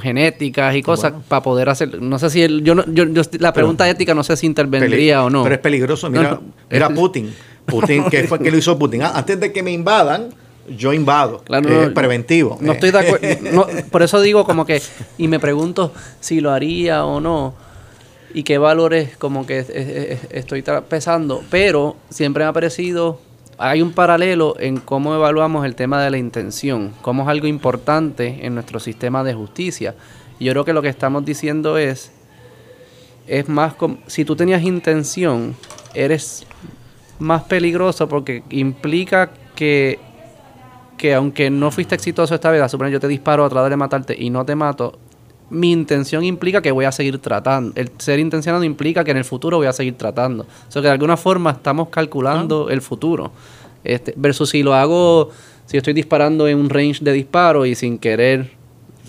genéticas y cosas para poder hacer no sé si el, yo, yo, la pregunta ética no sé si intervendría o no pero es peligroso mira era Putin Putin, ¿qué fue que lo hizo Putin? Ah, antes de que me invadan, yo invado. Claro, preventivo. No estoy de acuerdo. [LAUGHS] por eso digo como que, y me pregunto si lo haría o no, y qué valores como que estoy pesando, pero siempre me ha parecido, hay un paralelo en cómo evaluamos el tema de la intención, cómo es algo importante en nuestro sistema de justicia. Yo creo que lo que estamos diciendo es, es más como, si tú tenías intención, eres más peligroso porque implica que, que aunque no fuiste exitoso esta vez, a suponer yo te disparo a tratar de matarte y no te mato, mi intención implica que voy a seguir tratando. El ser intencionado implica que en el futuro voy a seguir tratando. O sea que de alguna forma estamos calculando el futuro. Este, versus si lo hago Si estoy disparando en un range de disparo y sin querer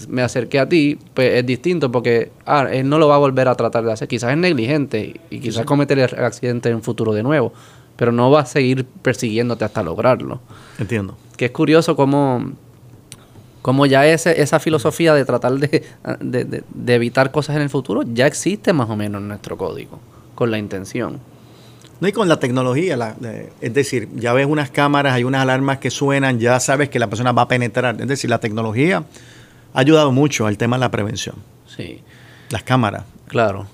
me acerqué a ti, pues es distinto porque ah, él no lo va a volver a tratar de hacer. Quizás es negligente y quizás cometer el accidente en un futuro de nuevo, pero no va a seguir persiguiéndote hasta lograrlo. Entiendo. Que es curioso cómo, cómo ya ese, esa filosofía de tratar de, de evitar cosas en el futuro ya existe más o menos en nuestro código, con la intención. No, y con la tecnología, es decir, ya ves unas cámaras, hay unas alarmas que suenan, ya sabes que la persona va a penetrar. Es decir, la tecnología ha ayudado mucho al tema de la prevención. Sí. Las cámaras. Claro.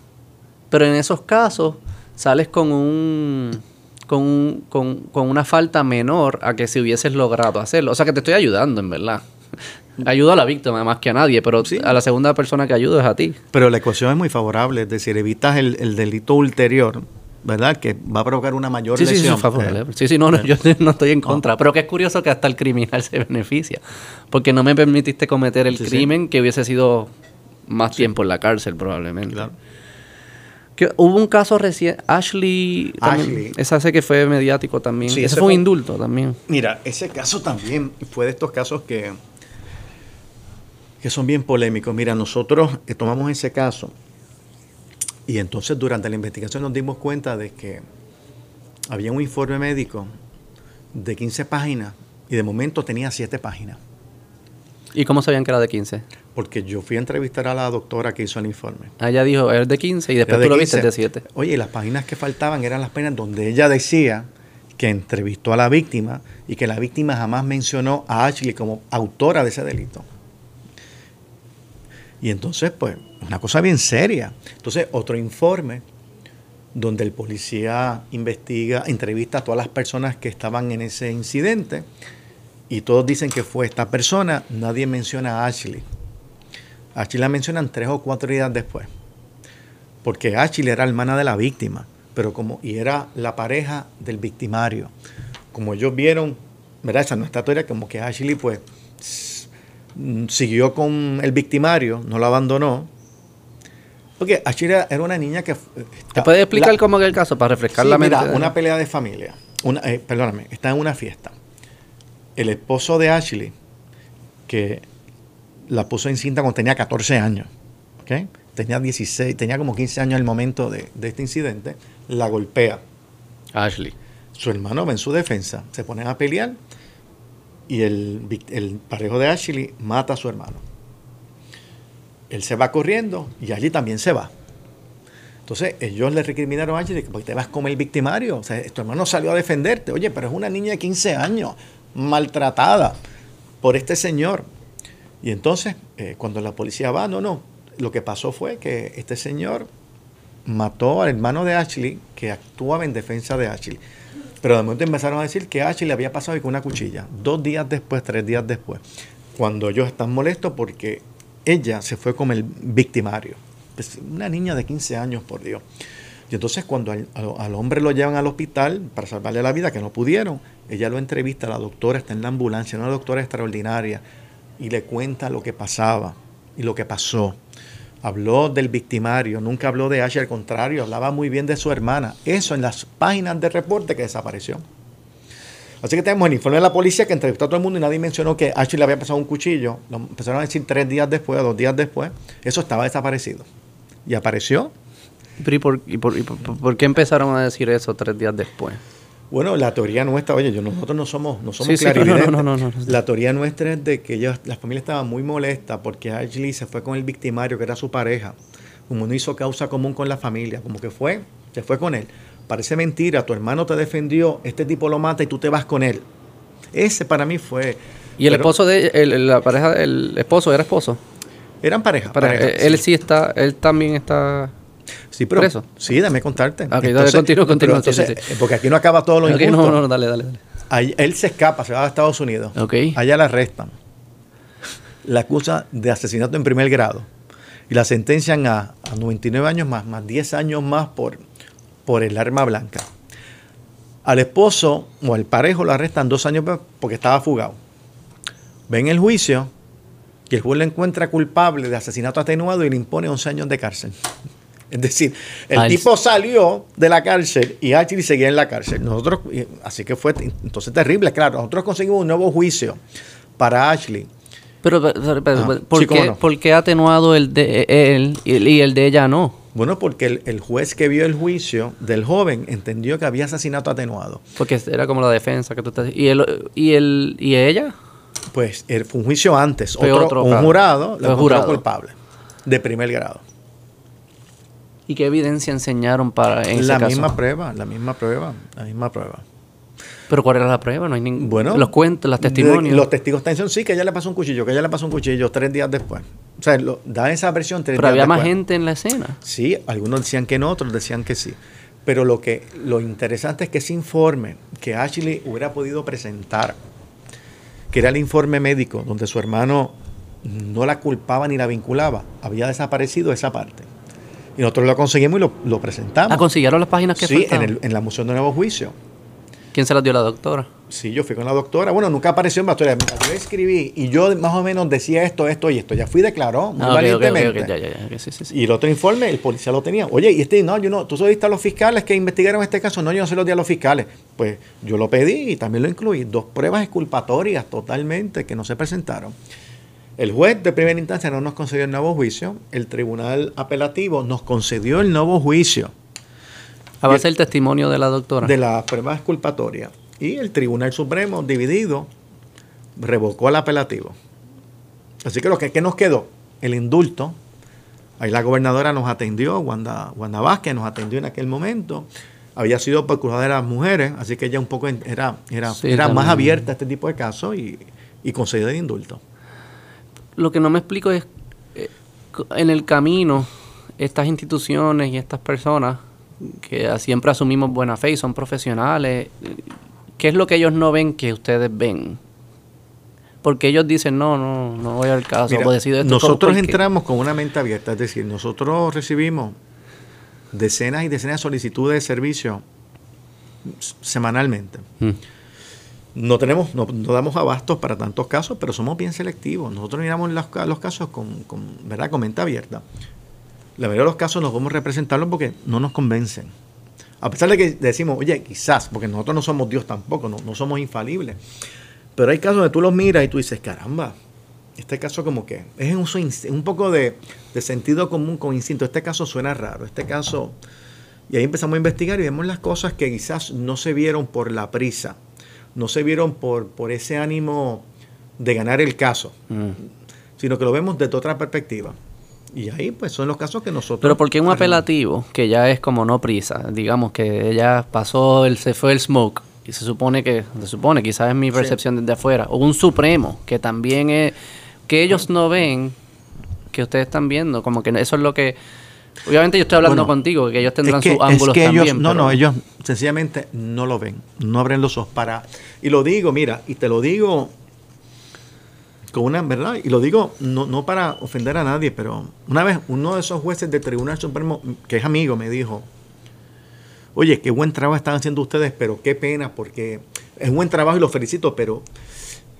Pero en esos casos sales con un con, con, con, una falta menor a que si hubieses logrado hacerlo. O sea que te estoy ayudando, en verdad. Ayudo a la víctima más que a nadie, pero a la segunda persona que ayudo es a ti. Pero la ecuación es muy favorable, es decir, evitas el, el delito ulterior ¿verdad? Que va a provocar una mayor sí, lesión. Sí, sí, sí, sí, no, no, yo [LAUGHS] no estoy en contra. Pero que es curioso que hasta el criminal se beneficia. Porque no me permitiste cometer el crimen que hubiese sido más tiempo en la cárcel, probablemente. Claro. Que hubo un caso reciente, Ashley, Ashley. esa sé que fue mediático también. ese, fue un indulto también. Mira, ese caso también fue de estos casos que, que son bien polémicos. Mira, nosotros eh, tomamos ese caso y entonces durante la investigación nos dimos cuenta de que había un informe médico de 15 páginas y de momento tenía 7 páginas. ¿Y cómo sabían que era de 15? Porque yo fui a entrevistar a la doctora que hizo el informe. Ah, ella dijo, es de 15 y después tú lo viste de 7. Oye, las páginas que faltaban eran las páginas donde ella decía que entrevistó a la víctima y que la víctima jamás mencionó a Ashley como autora de ese delito. Y entonces, pues, una cosa bien seria. Entonces, otro informe donde el policía investiga, entrevista a todas las personas que estaban en ese incidente y todos dicen que fue esta persona, nadie menciona a Ashley. Ashley la mencionan tres o cuatro días después, porque Ashley era hermana de la víctima, pero como y era la pareja del victimario. Como ellos vieron, ¿verdad? Esa no historia, como que Ashley pues siguió con el victimario, no lo abandonó, porque Ashira era una niña que... ¿Te puedes explicar cómo es el caso para refrescar la mente? una pelea de familia. Una, eh, perdóname, está en una fiesta. El esposo de Ashley, que la puso en cinta cuando tenía 14 años. Tenía 16, tenía como 15 años el momento de, este incidente, la golpea. Ashley. Su hermano va en su defensa, se ponen a pelear y el, el parejo de Ashley mata a su hermano él se va corriendo y allí también se va. Entonces ellos le recriminaron a Ashley que te vas como el victimario. O sea, tu hermano salió a defenderte. Oye, pero es una niña de 15 años, maltratada por este señor. Y entonces, eh, cuando la policía va, no, no. Lo que pasó fue que este señor mató al hermano de Ashley que actuaba en defensa de Ashley. Pero de momento empezaron a decir que Ashley le había pasado con una cuchilla. Dos días después, tres días después. Cuando ellos están molestos porque ella se fue como el victimario. Pues, una niña de 15 años, por Dios. Y entonces cuando al, hombre lo llevan al hospital para salvarle la vida, que no pudieron, ella lo entrevista, la doctora está en la ambulancia, una doctora extraordinaria, y le cuenta lo que pasaba y lo que pasó. Habló del victimario, nunca habló de Ashley, al contrario, hablaba muy bien de su hermana. Eso en las páginas de reporte que desapareció. Así que tenemos el informe de la policía que entrevistó a todo el mundo y nadie mencionó que Ashley le había pasado un cuchillo. Lo empezaron a decir tres días después, dos días después. Eso estaba desaparecido. Y apareció. ¿y por, qué empezaron a decir eso tres días después? Bueno, la teoría nuestra, oye, yo, nosotros no somos, no somos clarividentes. no, no, no, la teoría nuestra es de que ellos, la familia estaba muy molesta porque Ashley se fue con el victimario, que era su pareja. Como no hizo causa común con la familia, como que fue, se fue con él parece mentira, tu hermano te defendió, este tipo lo mata y tú te vas con él. Ese para mí fue... ¿Y el esposo de la pareja, el esposo era esposo? Eran pareja. él sí. está, él también está... Sí, pero preso. sí, dame contarte. Ok, dale, continúa, continúa. Porque aquí no acaba todo lo okay, No, no, dale, dale. dale. él se escapa, se va a Estados Unidos. Okay. Allá la arrestan. La acusa de asesinato en primer grado. Y la sentencian a, a 99 años más, más 10 años más por por el arma blanca. Al esposo o al parejo lo arrestan dos años porque estaba fugado. Ven el juicio y el juez lo encuentra culpable de asesinato atenuado y le impone 11 años de cárcel. Es decir, el tipo salió de la cárcel y Ashley seguía en la cárcel. Nosotros, así que fue entonces terrible, claro. Nosotros conseguimos un nuevo juicio para Ashley. Pero, ¿por, qué, ha atenuado el de él y el de ella no? Bueno, porque el, juez que vio el juicio del joven entendió que había asesinato atenuado. Porque era como la defensa que tú estás ¿Y, el, y, el, y ella? Pues fue un juicio antes. Otro, un jurado lo jurado culpable de primer grado. ¿Y qué evidencia enseñaron para en la misma prueba, la misma prueba, la misma prueba. Pero ¿cuál era la prueba? No hay ningún. Bueno, los cuentos, los testimonios. los testigos de atención, sí, que ella le pasó un cuchillo, que ella le pasó un cuchillo tres días después. O sea, da esa versión tres Pero había más gente en la escena. Sí, algunos decían que no, otros decían que sí. Pero lo que lo interesante es que ese informe que Ashley hubiera podido presentar, que era el informe médico donde su hermano no la culpaba ni la vinculaba, había desaparecido esa parte. Y nosotros lo conseguimos y lo, lo presentamos. ¿Ah, consiguieron las páginas que Sí, en, en, la moción de nuevo juicio. ¿Quién se las dio la doctora? Sí, yo fui con la doctora. Bueno, nunca apareció en historia. Yo escribí y yo más o menos decía esto, esto y esto. Ya fui declaró muy ah, valientemente. Y el otro informe, el policía lo tenía. Oye, y este, no, yo no, tú diste a los fiscales que investigaron este caso. No, yo no se lo di a los fiscales. Pues yo lo pedí y también lo incluí. Dos pruebas exculpatorias totalmente que no se presentaron. El juez de primera instancia no nos concedió el nuevo juicio. El tribunal apelativo nos concedió el nuevo juicio. A base del testimonio de la doctora. De la prueba exculpatoria. Y el Tribunal Supremo, dividido, revocó el apelativo. Así que lo que, nos quedó, el indulto. Ahí la gobernadora nos atendió, Wanda, Wanda Vázquez nos atendió en aquel momento. Había sido procuradora de las mujeres, así que ella un poco era, era, era más abierta a este tipo de casos y, y concedió el indulto. Lo que no me explico es, eh, en el camino, estas instituciones y estas personas que siempre asumimos buena fe y son profesionales, ¿qué es lo que ellos no ven que ustedes ven? Porque ellos dicen, no, no, no voy al caso. nosotros entramos con una mente abierta, es decir, nosotros recibimos decenas y decenas de solicitudes de servicio semanalmente. Mm. No tenemos, no, damos abastos para tantos casos, pero somos bien selectivos. Nosotros miramos los, los casos con, con, ¿verdad? con mente abierta la mayoría de los casos no podemos representarlos porque no nos convencen. A pesar de que decimos, oye, quizás, porque nosotros no somos Dios tampoco, no, somos infalibles. Pero hay casos donde tú los miras y tú dices, caramba, este caso como que es un, un poco de, sentido común con instinto. Este caso suena raro, este caso... Y ahí empezamos a investigar y vemos las cosas que quizás no se vieron por la prisa, no se vieron por, por ese ánimo de ganar el caso, mm. sino que lo vemos desde otra perspectiva. Y ahí pues son los casos que nosotros... Pero porque un apelativo que ya es como no prisa, digamos que ella pasó, el, se fue el smoke y se supone que, se supone, quizás es mi percepción desde afuera, o un supremo que también es, que ellos no ven, que ustedes están viendo, como que eso es lo que... Obviamente yo estoy hablando contigo, que ellos tendrán sus ángulos también. No, no, ellos sencillamente no lo ven, no abren los ojos para... Y lo digo, mira, y te lo digo con una verdad, y lo digo no, no para ofender a nadie, pero una vez uno de esos jueces del Tribunal Supremo, que es amigo, me dijo, oye, qué buen trabajo están haciendo ustedes, pero qué pena, porque es buen trabajo y lo felicito, pero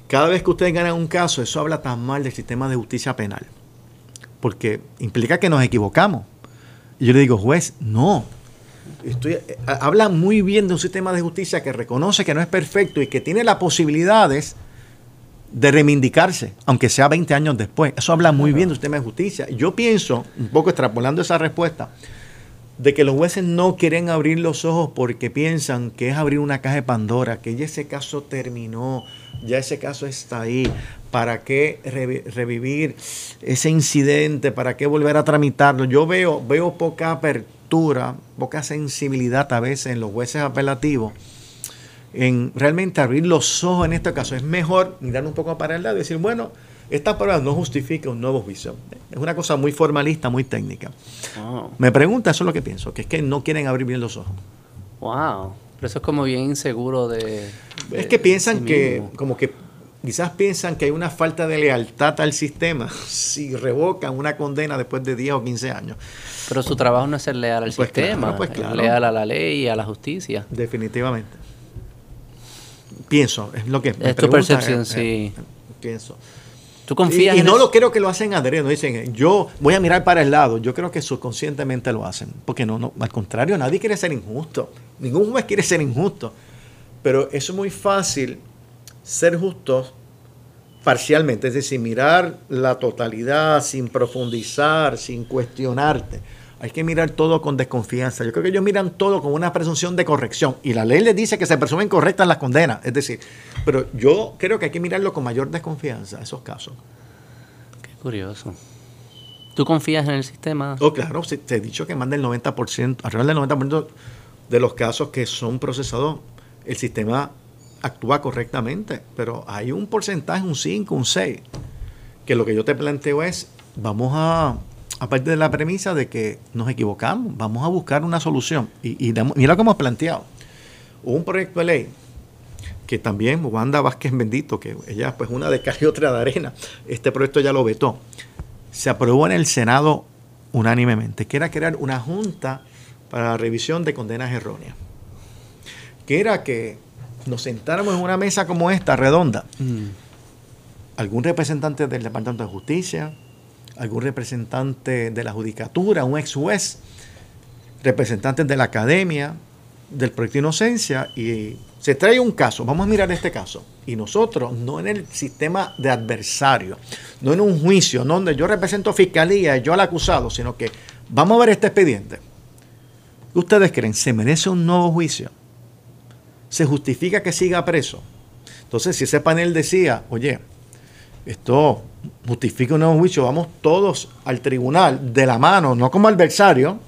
cada vez que ustedes ganan un caso, eso habla tan mal del sistema de justicia penal, porque implica que nos equivocamos. Y yo le digo, juez, no. Estoy, eh, habla muy bien de un sistema de justicia que reconoce que no es perfecto y que tiene las posibilidades de reivindicarse, aunque sea 20 años después. Eso habla muy bien del sistema de justicia. Yo pienso, un poco extrapolando esa respuesta, de que los jueces no quieren abrir los ojos porque piensan que es abrir una caja de Pandora, que ya ese caso terminó, ya ese caso está ahí. ¿Para qué revivir ese incidente? ¿Para qué volver a tramitarlo? Yo veo, veo poca apertura, poca sensibilidad a veces en los jueces apelativos en realmente abrir los ojos en este caso. Es mejor mirar un poco para el lado y decir, bueno, esta prueba no justifica un nuevo juicio. Es una cosa muy formalista, muy técnica. Me pregunta, eso es lo que pienso, que es que no quieren abrir bien los ojos. Wow. Pero eso es como bien inseguro de... es que piensan que, como que quizás piensan que hay una falta de lealtad al sistema si revocan una condena después de 10 o 15 años. Pero su trabajo no es ser leal al pues sistema, pues es leal a la ley y a la justicia. Definitivamente. Pienso, es lo que... es tu percepción, sí. pienso. ¿Tú confías y, y no lo creo que lo hacen adrede, no dicen, yo voy a mirar para el lado. Yo creo que subconscientemente lo hacen. Porque no, no, al contrario, nadie quiere ser injusto. Ningún juez quiere ser injusto. Pero es muy fácil ser justos parcialmente, es decir, mirar la totalidad sin profundizar, sin cuestionarte. Hay que mirar todo con desconfianza. Yo creo que ellos miran todo con una presunción de corrección. Y la ley les dice que se presumen correctas las condenas. Es decir, pero yo creo que hay que mirarlo con mayor desconfianza, esos casos. Qué curioso. ¿Tú confías en el sistema? Oh, claro, te he dicho que más del 90%, alrededor del 90% de los casos que son procesados, el sistema actúa correctamente. Pero hay un porcentaje, un 5, un 6, que lo que yo te planteo es, vamos a aparte de la premisa de que nos equivocamos, vamos a buscar una solución. Y, mira cómo hemos planteado. Hubo un proyecto de ley que también Wanda Vázquez Bendito, que ella pues una de cal y otra de arena, este proyecto ya lo vetó. Se aprobó en el Senado unánimemente, que era crear una junta para la revisión de condenas erróneas. Que era que nos sentáramos en una mesa como esta, redonda, mm. algún representante del Departamento de Justicia, algún representante de la judicatura, un ex juez, representantes de la academia, del proyecto de inocencia, y se trae un caso, vamos a mirar este caso, y nosotros, no en el sistema de adversario, no en un juicio, donde yo represento fiscalía, yo al acusado, sino que vamos a ver este expediente. ¿Ustedes creen? ¿Se merece un nuevo juicio? ¿Se justifica que siga preso? Entonces, si ese panel decía, oye, esto justifica un nuevo juicio, vamos todos al tribunal de la mano, no como adversario,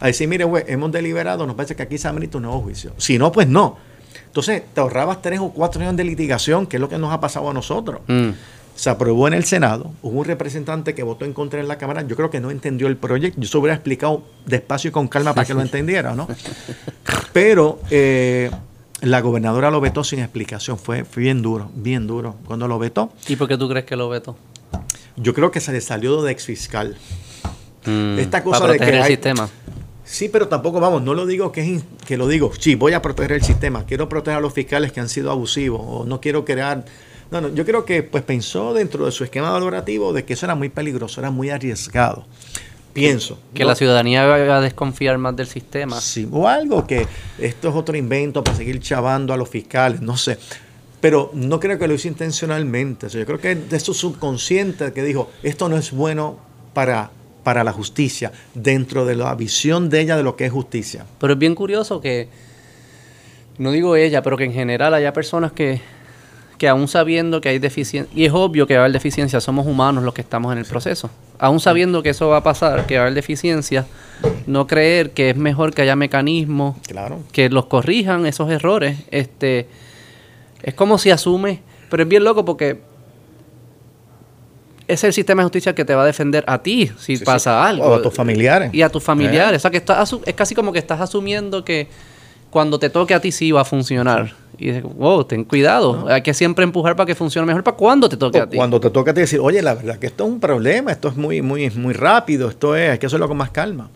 a decir, mire, güey, hemos deliberado, nos parece que aquí se ha amerita un nuevo juicio. Si no, pues no. Entonces, te ahorrabas tres o cuatro años de litigación, que es lo que nos ha pasado a nosotros. Mm. Se aprobó en el Senado, hubo un representante que votó en contra en la Cámara, yo creo que no entendió el proyecto, yo se hubiera explicado despacio y con calma para que lo [LAUGHS] entendiera, ¿no? Pero eh, la gobernadora lo vetó sin explicación. Fue, bien duro, bien duro cuando lo vetó. ¿Y por qué tú crees que lo vetó? Yo creo que se le salió de ex fiscal. Mm, Esta cosa para proteger de que el sistema. Sí, pero tampoco, vamos, no lo digo que, es que lo digo, sí, voy a proteger el sistema, quiero proteger a los fiscales que han sido abusivos, o no quiero crear... No, no, yo creo que pues pensó dentro de su esquema valorativo de que eso era muy peligroso, era muy arriesgado pienso. Que la ciudadanía va a desconfiar más del sistema. Sí, o algo que esto es otro invento para seguir chavando a los fiscales, no sé. Pero no creo que lo hizo intencionalmente. yo creo que es de su subconsciente que dijo, esto no es bueno para, para la justicia, dentro de la visión de ella de lo que es justicia. Pero es bien curioso que, no digo ella, pero que en general haya personas que que aún sabiendo que hay deficiencia, y es obvio que va a haber deficiencia, somos humanos los que estamos en el proceso, aún sabiendo que eso va a pasar, que va a haber deficiencia, no creer que es mejor que haya mecanismos que los corrijan esos errores, este es como si asume, pero es bien loco porque es el sistema de justicia que te va a defender a ti si pasa algo. O a tus familiares. Y a tus familiares. Eh. O sea, que es casi como que estás asumiendo que cuando te toque a ti sí va a funcionar. Y dices, wow, ten cuidado. Hay que siempre empujar para que funcione mejor para cuando te toque a ti. Cuando te toque a ti decir, oye, la verdad que esto es un problema, esto es muy, muy, muy rápido, esto es, hay que hacerlo con más calma.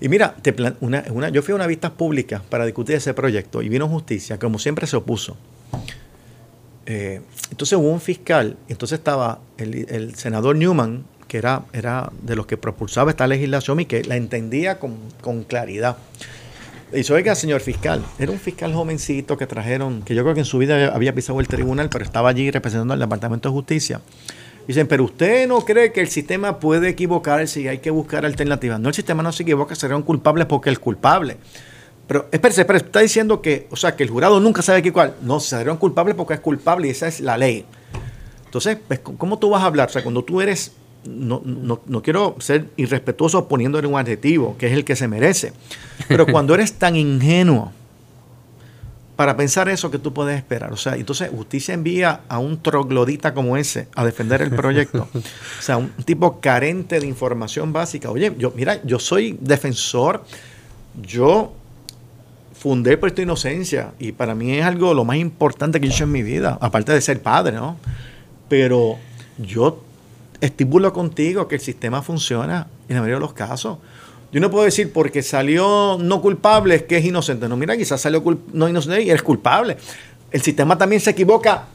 Y mira, te una, una, yo fui a una vista pública para discutir ese proyecto y vino justicia, como siempre se opuso. Eh, entonces hubo un fiscal, entonces estaba el, el, senador Newman, que era, era de los que propulsaba esta legislación y que la entendía con, con claridad. Y oiga, señor fiscal, era un fiscal jovencito que trajeron, que yo creo que en su vida había pisado el tribunal, pero estaba allí representando al Departamento de Justicia. Dicen, pero usted no cree que el sistema puede equivocarse y hay que buscar alternativas. No, el sistema no se equivoca, serán culpables porque el culpable. Pero espérese, pero está diciendo que, o sea, que el jurado nunca sabe qué cuál. No, serán culpables porque es culpable y esa es la ley. Entonces, pues, ¿cómo tú vas a hablar? O sea, cuando tú eres no, no, no, quiero ser irrespetuoso poniéndole un adjetivo, que es el que se merece, pero [LAUGHS] cuando eres tan ingenuo para pensar eso que tú puedes esperar, o sea, entonces justicia envía a un troglodita como ese a defender el proyecto, [LAUGHS] o sea, un tipo carente de información básica. Oye, yo, mira, yo soy defensor, yo fundé proyecto de inocencia y para mí es algo lo más importante que he hecho en mi vida, aparte de ser padre, ¿no? Pero yo estipulo contigo que el sistema funciona en la mayoría de los casos. Yo no puedo decir porque salió no culpable es que es inocente. No, mira, quizás salió no inocente y eres culpable. El sistema también se equivoca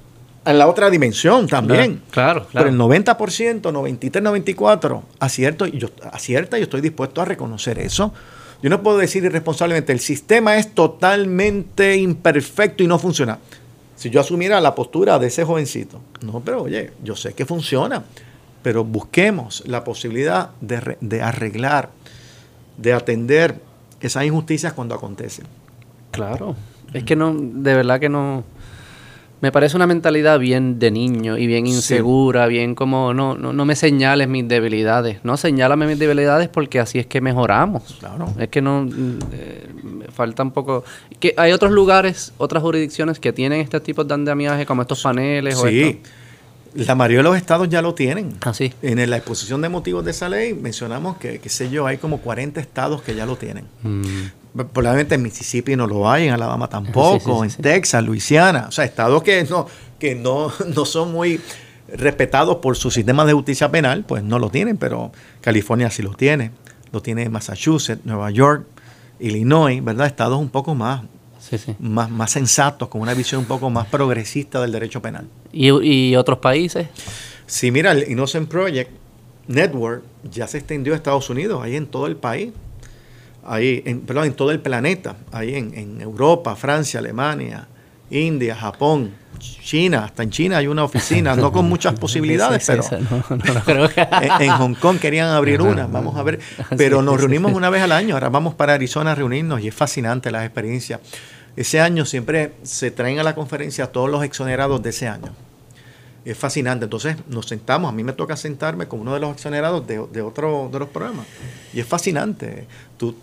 en la otra dimensión también. Claro, claro. Pero el 90%, 93, 94, acierto, y yo, acierta, yo estoy dispuesto a reconocer eso. Yo no puedo decir irresponsablemente, el sistema es totalmente imperfecto y no funciona. Si yo asumiera la postura de ese jovencito, no, pero oye, yo sé que funciona, pero busquemos la posibilidad de, de arreglar, de atender esas injusticias cuando acontecen. Claro, es que no, de verdad que no, me parece una mentalidad bien de niño y bien insegura, bien como no, no, no, me señales mis debilidades. No, señálame mis debilidades porque así es que mejoramos. Claro. Es que no eh, falta un poco. que Hay otros lugares, otras jurisdicciones que tienen este tipo de andamiaje, como estos paneles sí. o esto. La mayoría de los estados ya lo tienen. Así. Ah, en la exposición de motivos de esa ley mencionamos que, qué sé yo, hay como 40 estados que ya lo tienen. Mm. Probablemente en Mississippi no lo hay, en Alabama tampoco, en Texas, Luisiana, o sea, estados que no, que no, no son muy respetados por su sistema de justicia penal, pues no lo tienen, pero California sí lo tiene, lo tiene Massachusetts, Nueva York, Illinois, ¿verdad? Estados un poco más, más, más sensatos, con una visión un poco más progresista del derecho penal. ¿Y, y otros países? Sí, mira, el Innocent Project Network ya se extendió a Estados Unidos, ahí en todo el país. Ahí, en, perdón, en todo el planeta, ahí en, Europa, Francia, Alemania, India, Japón, China, hasta en China hay una oficina, no con muchas posibilidades, pero en, Hong Kong querían abrir una, vamos a ver, pero nos reunimos una vez al año, ahora vamos para Arizona a reunirnos y es fascinante la experiencia. Ese año siempre se traen a la conferencia todos los exonerados de ese año. Es fascinante. Entonces nos sentamos, a mí me toca sentarme con uno de los exonerados de, de otro de los programas. Y es fascinante. Tú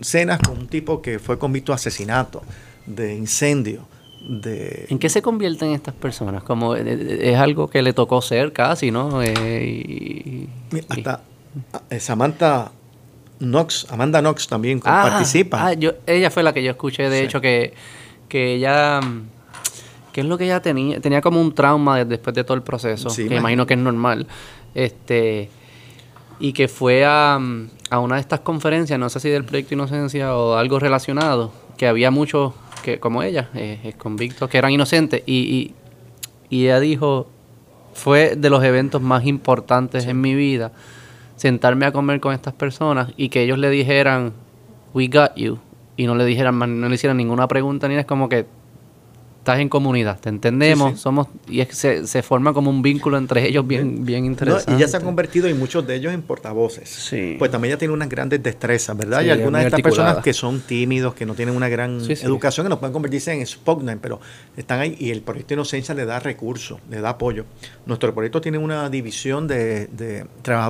cenas con un tipo que fue convicto de asesinato, de incendio. De... ¿En qué se convierten estas personas? Como eh, eh, es algo que le tocó ser casi, ¿no? Eh, hasta Samantha Knox, Amanda Knox también ah, participa. Ah, yo, ella fue la que yo escuché, de hecho, que, que ella... ¿Qué es lo que ella tenía? Tenía como un trauma después de todo el proceso, que imagino que es normal. Este, y que fue a, a una de estas conferencias, no sé si del proyecto Inocencia o algo relacionado, que había muchos, que como ella, eh, convictos que eran inocentes, y, y, ella dijo, fue de los eventos más importantes en mi vida, sentarme a comer con estas personas y que ellos le dijeran, we got you, y no le dijeran, no le hicieran ninguna pregunta ni es como que estás en comunidad, te entendemos, somos y es que se, forma como un vínculo entre ellos bien, bien interesante. y ya se ha convertido y muchos de ellos en portavoces. Sí. Pues también ya tiene unas grandes destrezas, ¿verdad? y algunas de estas personas que son tímidos, que no tienen una gran educación, que no pueden convertirse en spokesman, pero están ahí y el proyecto Inocencia le da recursos, le da apoyo. Nuestro proyecto tiene una división de, de,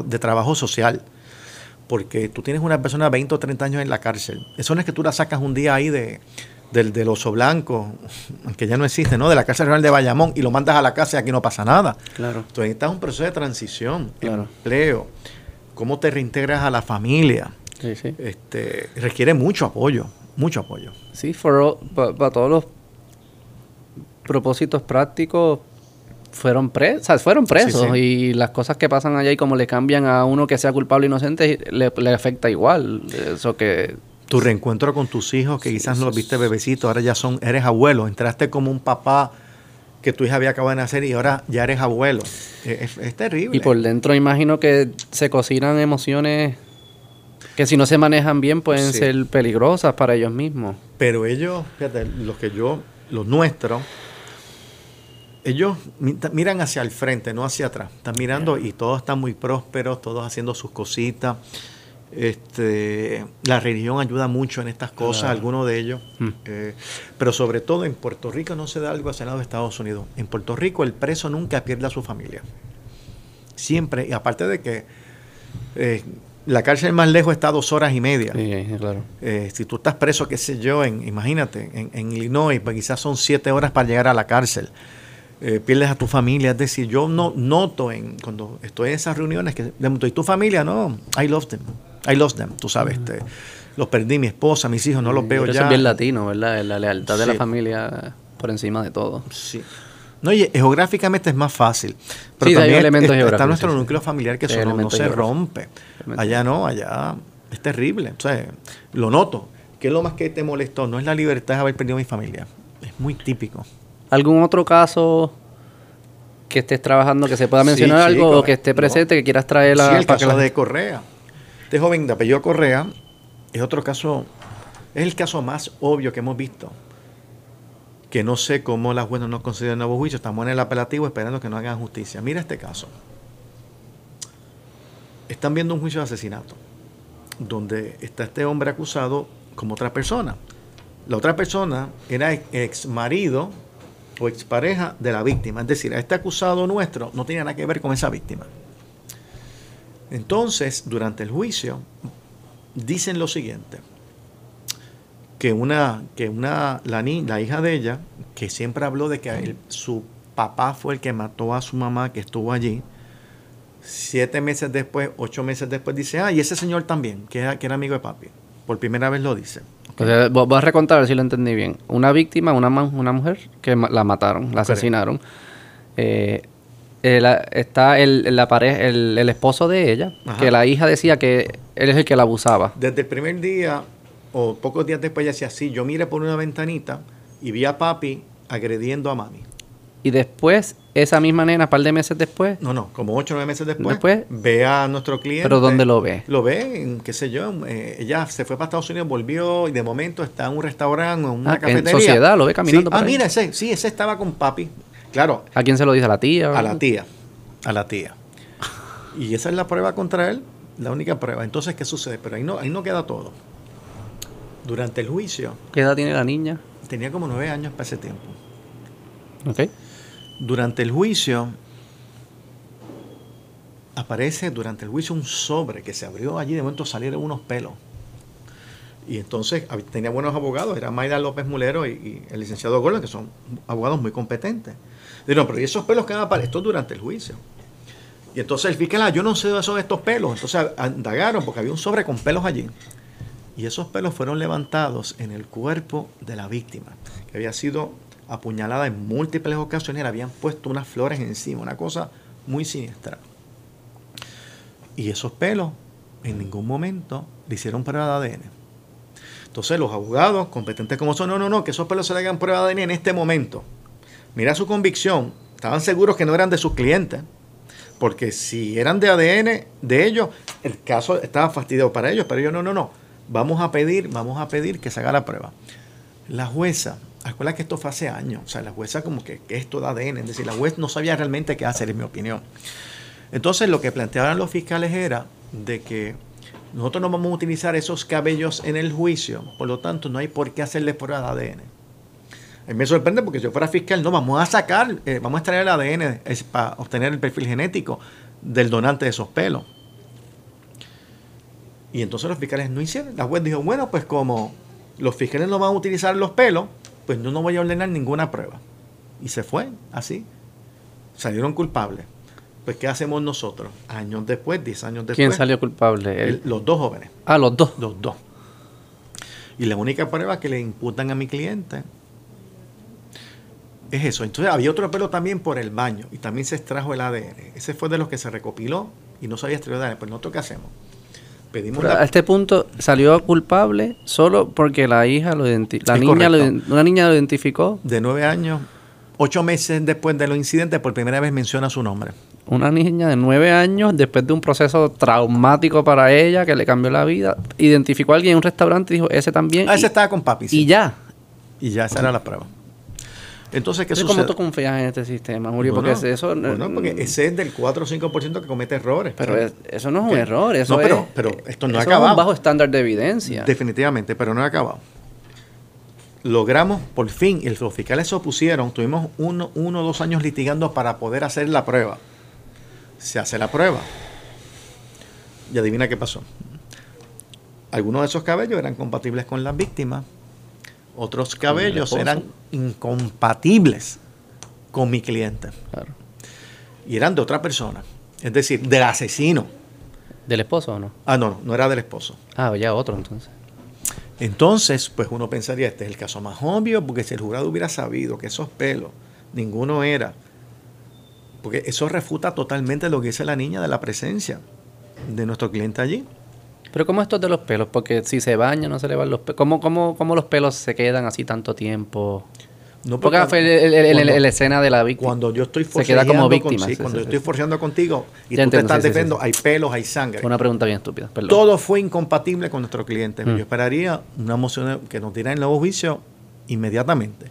de trabajo social porque tú tienes una persona de 20 o 30 años en la cárcel. Eso no es que tú la sacas un día ahí de, del, del oso blanco, que ya no existe, ¿no? De la cárcel regional de Bayamón y lo mandas a la casa y aquí no pasa nada. Claro. Entonces estás en un proceso de transición, empleo, cómo te reintegras a la familia. Sí, sí. Este, requiere mucho apoyo, mucho apoyo. Sí, para todos los propósitos prácticos fueron presos, fueron presos y las cosas que pasan allá y como le cambian a uno que sea culpable o inocente le, le afecta igual. Eso que tu reencuentro con tus hijos, que quizás no los viste bebecito, ahora ya son, eres abuelo, entraste como un papá que tu hija había acabado de nacer y ahora ya eres abuelo. Es, terrible. Y por dentro imagino que se cocinan emociones que si no se manejan bien pueden ser peligrosas para ellos mismos. Pero ellos, fíjate, los que yo, los nuestros, ellos miran hacia el frente, no hacia atrás. Están mirando y todos están muy prósperos, todos haciendo sus cositas. Este, la religión ayuda mucho en estas cosas, algunos de ellos. Mm. Eh, pero sobre todo en Puerto Rico no se da algo al lado de Estados Unidos. En Puerto Rico el preso nunca pierde a su familia. Siempre, y aparte de que eh, la cárcel más lejos está a dos horas y media. Eh, si tú estás preso, qué sé yo, en, imagínate, en, Illinois, pues quizás son siete horas para llegar a la cárcel. pierdes a tu familia. Es decir, yo no noto en, cuando estoy en esas reuniones que de ¿y tu familia? No, I love them. I lost them, tú sabes. Este, los perdí, mi esposa, mis hijos, no los veo ya. es bien latino, ¿verdad? La lealtad de la familia por encima de todo. Sí. No, y geográficamente es más fácil. Pero sí, también hay elementos está nuestro núcleo familiar que eso no, se rompe. Allá no, allá es terrible. O sea, lo noto. ¿Qué es lo más que te molestó? No es la libertad de haber perdido a mi familia. Es muy típico. ¿Algún otro caso que estés trabajando, que se pueda mencionar algo o que esté presente, que quieras traer la... Sí, el caso de Correa. Este joven de apellido Correa es otro caso, es el caso más obvio que hemos visto. Que no sé cómo las jueces no consideran nuevo juicio. Estamos en el apelativo esperando que no hagan justicia. Mira este caso. Están viendo un juicio de asesinato donde está este hombre acusado como otra persona. La otra persona era ex marido o expareja de la víctima. Es decir, este acusado nuestro no tenía nada que ver con esa víctima. Entonces, durante el juicio, dicen lo siguiente, que una, que una, la, la hija de ella, que siempre habló de que su papá fue el que mató a su mamá que estuvo allí, siete meses después, ocho meses después, dice, ah, y ese señor también, que era, que era amigo de papi. Por primera vez lo dice. voy a recontar a ver si lo entendí bien. Una víctima, una, una mujer que la mataron, la asesinaron. Eh, está el, la pareja, el, esposo de ella, que la hija decía que él es el que la abusaba. Desde el primer día o pocos días después ella decía, sí, yo miré por una ventanita y vi a papi agrediendo a mami. Y después, esa misma nena, un par de meses después. No, no, como ocho o nueve meses después, después. Ve a nuestro cliente. ¿Pero dónde lo ve? Lo ve, en, qué sé yo. Eh, ella se fue para Estados Unidos, volvió y de momento está en un restaurante, en una ah, cafetería. En sociedad, lo ve caminando Ah, mira, ese, sí, ese estaba con papi. Claro. ¿A quién se lo dice? ¿A la tía? A la tía. A la tía. Y esa es la prueba contra él, la única prueba. Entonces, ¿qué sucede? Pero ahí no, ahí no queda todo. Durante el juicio. ¿Qué edad tiene la niña? Tenía como nueve años para ese tiempo. Ok. Durante el juicio, aparece durante el juicio un sobre que se abrió allí, de momento salieron unos pelos. Y entonces tenía buenos abogados, era Mayra López Mulero y, el licenciado Gordon, que son abogados muy competentes. Dijeron, pero ¿y esos pelos que han aparecido durante el juicio? Y entonces el fiscal, ah, yo no sé dónde son estos pelos. Entonces indagaron porque había un sobre con pelos allí. Y esos pelos fueron levantados en el cuerpo de la víctima, que había sido apuñalada en múltiples ocasiones, le habían puesto unas flores encima, una cosa muy siniestra. Y esos pelos en ningún momento le hicieron prueba de ADN. Entonces los abogados, competentes como son, no, no, no, que esos pelos se le hagan prueba de ADN en este momento. Mira su convicción, estaban seguros que no eran de sus clientes, porque si eran de ADN de ellos, el caso estaba fastidiado para ellos, pero ellos no, no, no, vamos a pedir, vamos a pedir que se haga la prueba. La jueza, acuérdate que esto fue hace años, o sea, la jueza como que, que esto da ADN, es decir, la jueza no sabía realmente qué hacer, en mi opinión. Entonces lo que planteaban los fiscales era de que nosotros no vamos a utilizar esos cabellos en el juicio, por lo tanto no hay por qué hacerle prueba de ADN. Me sorprende porque si yo fuera fiscal, no, vamos a sacar, eh, vamos a extraer el ADN para obtener el perfil genético del donante de esos pelos. Y entonces los fiscales no hicieron. La juez dijo, bueno, pues como los fiscales no van a utilizar los pelos, pues yo no voy a ordenar ninguna prueba. Y se fue, así. Salieron culpables. Pues, ¿qué hacemos nosotros? Años después, 10 años después. ¿Quién salió culpable? los dos jóvenes. Ah, los dos. Los dos. Y la única prueba que le imputan a mi cliente es eso. Entonces había otro pelo también por el baño y también se extrajo el ADN. Ese fue de los que se recopiló y no sabía extraer el ADN. Pues nosotros qué hacemos? Pedimos A este punto salió culpable solo porque la hija lo identificó. La niña una niña lo identificó. De nueve años, ocho meses después de los incidentes, por primera vez menciona su nombre una niña de nueve años, después de un proceso traumático para ella que le cambió la vida, identificó a alguien en un restaurante y dijo, ese también. Ah, ese estaba con papi. Y ya. Y ya, esa era la prueba. Entonces, ¿qué sucede? ¿Cómo tú confías en este sistema, Julio? porque eso... Bueno, porque ese es del 4 o 5% que comete errores. Pero eso no es un error, eso no, pero, pero esto no ha acabado. Es un bajo estándar de evidencia. Definitivamente, pero no ha acabado. Logramos, por fin, y los fiscales se opusieron, tuvimos uno, uno o dos años litigando para poder hacer la prueba se hace la prueba. Y adivina qué pasó. Algunos de esos cabellos eran compatibles con las víctimas, otros cabellos eran incompatibles con mi cliente. Y eran de otra persona, es decir, del asesino. ¿Del esposo o no? Ah, no, no era del esposo. Ah, ya otro entonces. Entonces, pues uno pensaría, este es el caso más obvio, porque si el jurado hubiera sabido que esos pelos, ninguno era porque eso refuta totalmente lo que dice la niña de la presencia de nuestro cliente allí. Pero ¿cómo esto de los pelos? Porque si se baña no se le van los pelos. ¿Cómo, cómo, ¿Cómo los pelos se quedan así tanto tiempo? No porque, fue la escena de la víctima. Cuando yo estoy Se queda como víctima. cuando yo estoy forceando contigo y tú te estás defendiendo, hay pelos, hay sangre. Una pregunta bien estúpida, perdón. Todo fue incompatible con nuestro cliente. Mm. Yo esperaría una moción que nos diera en nuevo juicio inmediatamente.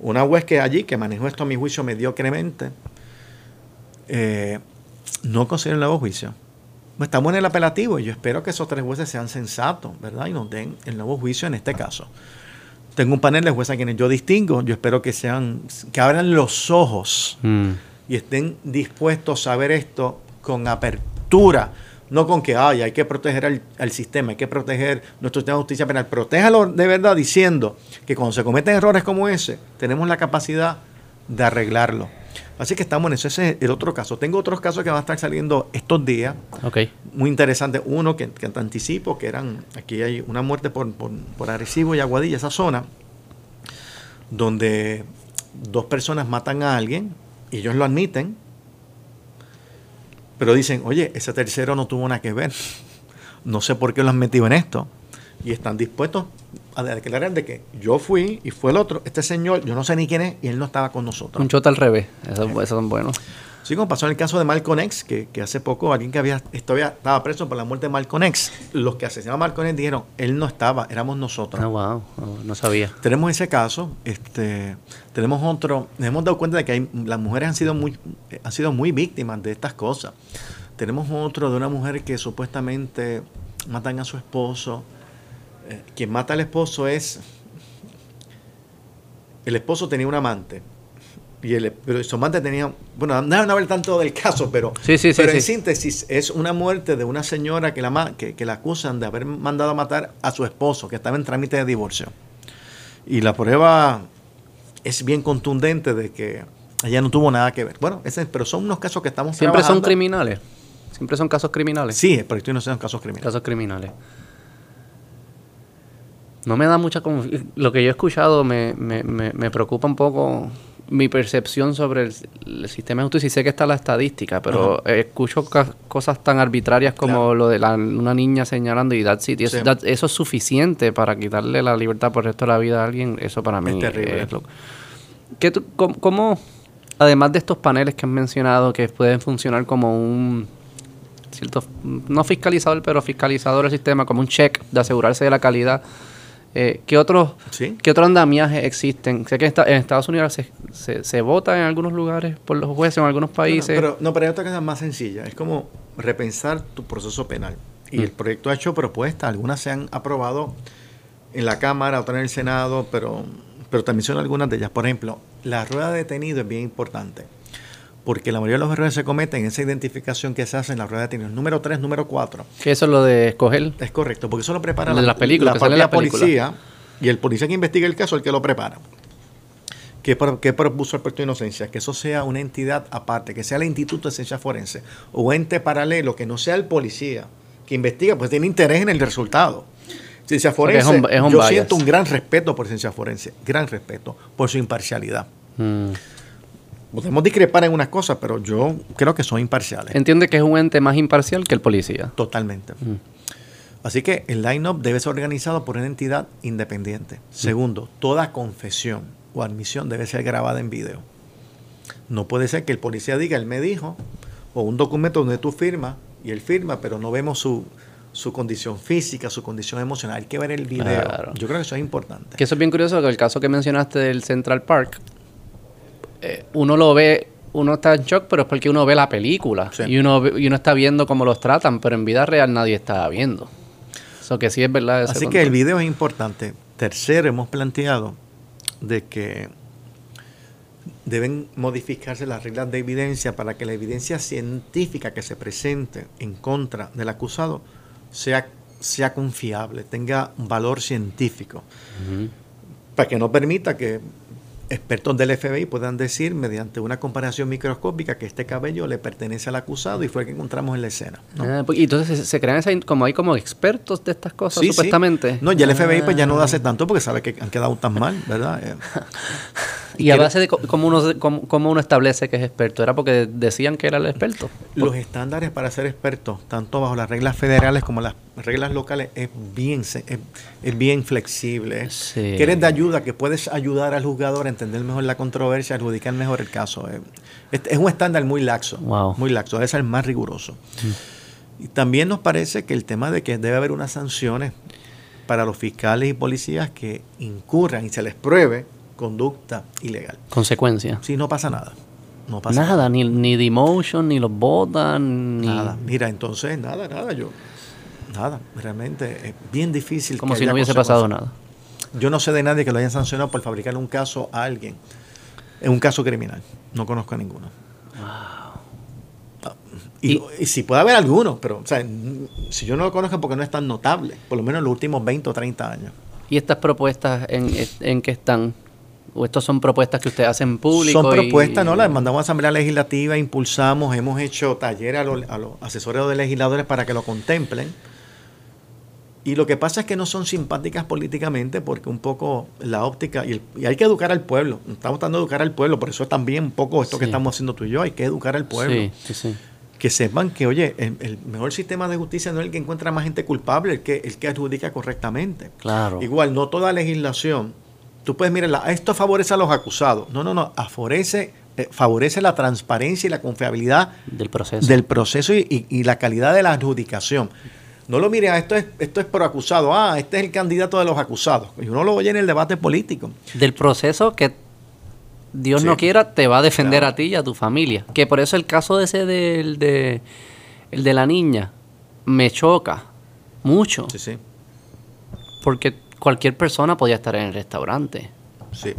Una juez que allí, que manejó esto a mi juicio mediocremente, eh, no considera el nuevo juicio. Estamos en el apelativo y yo espero que esos tres jueces sean sensatos, ¿verdad? Y nos den el nuevo juicio en este caso. Tengo un panel de jueces a quienes yo distingo. Yo espero que sean, que abran los ojos mm. y estén dispuestos a ver esto con apertura. No con que ay, hay que proteger al, sistema, hay que proteger nuestro sistema de justicia penal. Protéjalo de verdad diciendo que cuando se cometen errores como ese, tenemos la capacidad de arreglarlo. Así que estamos en eso. Ese es el otro caso. Tengo otros casos que van a estar saliendo estos días. Okay. Muy interesante. Uno que, te anticipo, que eran, aquí hay una muerte por, por, por Arecibo y Aguadilla, esa zona, donde dos personas matan a alguien, y ellos lo admiten, pero dicen, oye, ese tercero no tuvo nada que ver. No sé por qué lo han metido en esto. Y están dispuestos a declarar de que yo fui y fue el otro. Este señor, yo no sé ni quién es, y él no estaba con nosotros. Un chota al revés. Esos, son buenos. Sí, como pasó en el caso de Malcolm X, que, hace poco alguien que había estaba preso por la muerte de Malcolm X. Los que asesinaron a Malcolm X dijeron, él no estaba, éramos nosotros. Ah, wow, no sabía. Tenemos ese caso, este, tenemos otro, nos hemos dado cuenta de que hay, las mujeres han sido muy, han sido muy víctimas de estas cosas. Tenemos otro de una mujer que supuestamente matan a su esposo, eh, quien mata al esposo es. El esposo tenía un amante. Y el, pero su amante tenía. Bueno, no a hablar tanto del caso, pero, sí, sí, pero en síntesis es una muerte de una señora que la, que, que la acusan de haber mandado a matar a su esposo, que estaba en trámite de divorcio. Y la prueba es bien contundente de que ella no tuvo nada que ver. Bueno, ese, pero son unos casos que estamos Siempre son criminales. Siempre son casos criminales. Sí, el proyecto no son casos criminales. Casos criminales no me da mucha Lo que yo he escuchado me, me, me, preocupa un poco mi percepción sobre el, sistema de justicia. Y sé que está la estadística, pero escucho cosas tan arbitrarias como lo de una niña señalando y that's it. eso es suficiente para quitarle la libertad por el resto de la vida a alguien. Eso para mí es terrible. cómo, además de estos paneles que han mencionado que pueden funcionar como un cierto, no fiscalizador, pero fiscalizador del sistema, como un check de asegurarse de la calidad eh, ¿qué, otros, ¿Qué otros andamiajes existen? Sé que en Estados Unidos se, se, vota en algunos lugares por los jueces, en algunos países. pero, no, pero hay otra cosa más sencilla. Es como repensar tu proceso penal. Y el mm. proyecto ha hecho propuestas. Algunas se han aprobado en la Cámara, otras en el Senado, pero, pero también son algunas de ellas. Por ejemplo, la rueda de detenido es bien importante porque la mayoría de los errores se cometen en esa identificación que se hace en la rueda de detenidos. Número 3, número 4. ¿Qué eso es lo de escoger? Es correcto, porque eso lo prepara la, las películas, la, la policía y el policía que investiga el caso es el que lo prepara. ¿Qué, propuso el proyecto de inocencia? Que eso sea una entidad aparte, que sea el Instituto de Ciencia Forense o ente paralelo, que no sea el policía que investiga, pues tiene interés en el resultado. Ciencia forense, yo siento un gran respeto por ciencia forense, gran respeto por su imparcialidad. Mm. Podemos discrepar en unas cosas, pero yo creo que son imparciales. Entiende que es un ente más imparcial que el policía. Totalmente. Mm. Así que el line-up debe ser organizado por una entidad independiente. Mm. Segundo, toda confesión o admisión debe ser grabada en video. No puede ser que el policía diga, él me dijo, o un documento donde tú firmas y él firma, pero no vemos su, condición física, su condición emocional. Hay que ver el video. Yo creo que eso es importante. Que eso es bien curioso, que el caso que mencionaste del Central Park, eh, uno lo ve, uno está en shock, pero es porque uno ve la película y, uno, y uno está viendo cómo los tratan, pero en vida real nadie está viendo. Eso que sí es verdad. Así que el video es importante. Tercero, hemos planteado de que deben modificarse las reglas de evidencia para que la evidencia científica que se presente en contra del acusado sea, sea confiable, tenga un valor científico, para que no permita que expertos del FBI puedan decir mediante una comparación microscópica que este cabello le pertenece al acusado y fue el que encontramos en la escena. Ah, pues, y entonces se, crean como hay como expertos de estas cosas supuestamente. No, ya el FBI pues ya no hace tanto porque sabe que han quedado tan mal, ¿verdad? [LAUGHS] Eh. ¿Y a base de cómo uno, cómo, uno establece que es experto? ¿Era porque decían que era el experto? Los estándares para ser experto, tanto bajo las reglas federales como las reglas locales, es bien, es, bien flexible. Que eres de ayuda, que puedes ayudar al jugador a entender mejor la controversia, adjudicar mejor el caso. Es, un estándar muy laxo. Muy laxo. Debe ser más riguroso. Mm. Y también nos parece que el tema de que debe haber unas sanciones para los fiscales y policías que incurran y se les pruebe conducta ilegal. Consecuencia. Sí, no pasa nada. No pasa nada, Ni, ni demotion, ni los votan, ni... Nada. Mira, entonces, nada, nada, yo... Realmente es bien difícil. Como si no hubiese pasado nada. Yo no sé de nadie que lo hayan sancionado por fabricar un caso a alguien. Es un caso criminal. No conozco a ninguno. Y, si puede haber alguno, pero o sea, si yo no lo conozco porque no es tan notable, por lo menos en los últimos 20 o 30 años. ¿Y estas propuestas en, en qué están? ¿O estas son propuestas que ustedes hacen público? Son propuestas, ¿no? Las mandamos a Asamblea Legislativa, impulsamos, hemos hecho talleres a los, a los asesores de legisladores para que lo contemplen. Y lo que pasa es que no son simpáticas políticamente porque un poco la óptica, y, hay que educar al pueblo, estamos tratando de educar al pueblo, por eso es también un poco esto que estamos haciendo tú y yo, hay que educar al pueblo. Sí, sí, sí que sepan que, oye, el, mejor sistema de justicia no es el que encuentra más gente culpable, el que, el que adjudica correctamente. Claro. Igual, no toda legislación, tú puedes mirar, esto favorece a los acusados. No, no, no, favorece, eh, favorece la transparencia y la confiabilidad del proceso, del proceso y, la calidad de la adjudicación. No lo mire, ah, esto es, esto es por acusado, ah, este es el candidato de los acusados. Y uno lo oye en el debate político. Del proceso que Dios no quiera, te va a defender a ti y a tu familia. Que por eso el caso de ese del de, el de la niña me choca mucho. Sí, sí. Porque cualquier persona podía estar en el restaurante. Sí.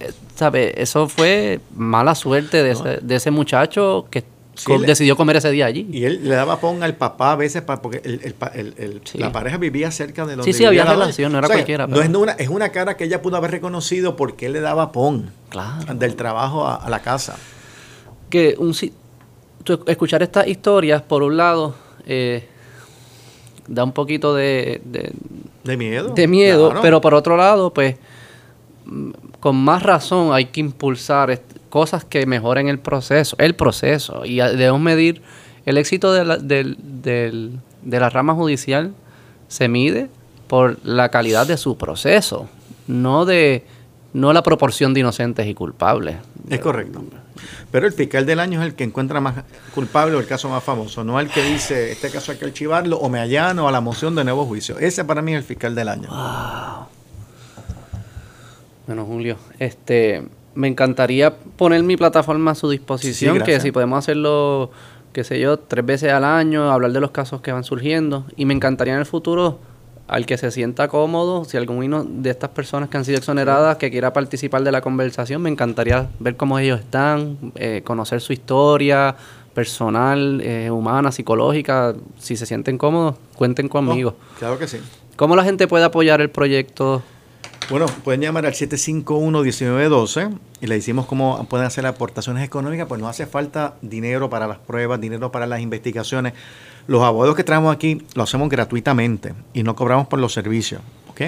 Eh, ¿Sabe? Eso fue mala suerte de, ese, de ese muchacho que decidió comer ese día allí. Y él le daba pon al papá a veces porque el, la pareja vivía cerca de donde Sí, sí, había relación, no era cualquiera. No es una, es una cara que ella pudo haber reconocido porque él le daba pon del trabajo a, la casa. Que un, escuchar estas historias, por un lado, eh, da un poquito de, de, miedo. De miedo, pero por otro lado, pues mm, con más razón hay que impulsar cosas que mejoren el proceso, el proceso. Y debemos medir el éxito de la, de la rama judicial se mide por la calidad de su proceso, no de no la proporción de inocentes y culpables. Es correcto. Pero el fiscal del año es el que encuentra más culpable o el caso más famoso, no el que dice este caso hay que archivarlo o me allano a la moción de nuevo juicio. Ese para mí es el fiscal del año. Bueno, Julio, este me encantaría poner mi plataforma a su disposición, que si podemos hacerlo, qué sé yo, tres veces al año, hablar de los casos que van surgiendo. Y me encantaría en el futuro, al que se sienta cómodo, si alguno de estas personas que han sido exoneradas, que quiera participar de la conversación, me encantaría ver cómo ellos están, eh, conocer su historia personal, eh, humana, psicológica. Si se sienten cómodos, cuenten conmigo. Oh, claro que sí. ¿Cómo la gente puede apoyar el proyecto bueno, pueden llamar al 751-1912 y le decimos cómo pueden hacer aportaciones económicas, pues no hace falta dinero para las pruebas, dinero para las investigaciones. Los abogados que traemos aquí lo hacemos gratuitamente y no cobramos por los servicios, ¿ok?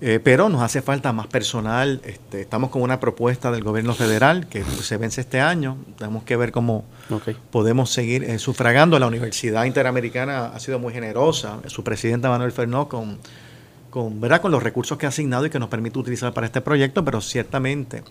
Eh, pero nos hace falta más personal. Este, estamos con una propuesta del gobierno federal que se vence este año. Tenemos que ver cómo podemos seguir eh, sufragando. La Universidad Interamericana ha sido muy generosa. Su presidente Manuel Fernó con con, ¿verdad? con los recursos que ha asignado y que nos permite utilizar para este proyecto, pero ciertamente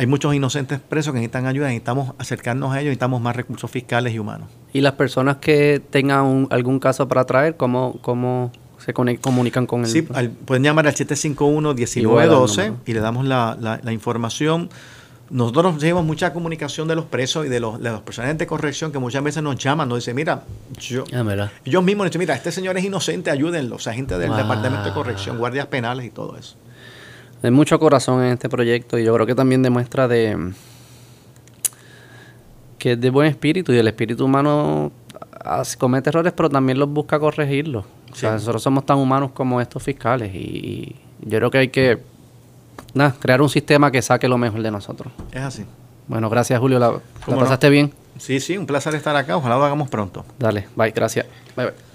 hay muchos inocentes presos que necesitan ayuda, necesitamos acercarnos a ellos, necesitamos más recursos fiscales y humanos. ¿Y las personas que tengan algún caso para traer, cómo, cómo se comunican con él? Sí, pueden llamar al 751-1912 y le damos la, la, la información nosotros recibimos mucha comunicación de los presos y de los, de los personajes de corrección que muchas veces nos llaman, nos dicen, mira, yo, ah, ellos mismos dicen, mira, este señor es inocente, ayúdenlo, o sea, gente del Departamento de Corrección, guardias penales y todo eso. Hay mucho corazón en este proyecto y yo creo que también demuestra de que es de buen espíritu y el espíritu humano comete errores, pero también los busca corregirlos. O sea, nosotros somos tan humanos como estos fiscales y yo creo que hay que nada, crear un sistema que saque lo mejor de nosotros. Es así. Bueno, gracias Julio. ¿La, pasaste bien? Sí, sí, un placer estar acá. Ojalá lo hagamos pronto. Dale, bye, gracias. Bye, bye.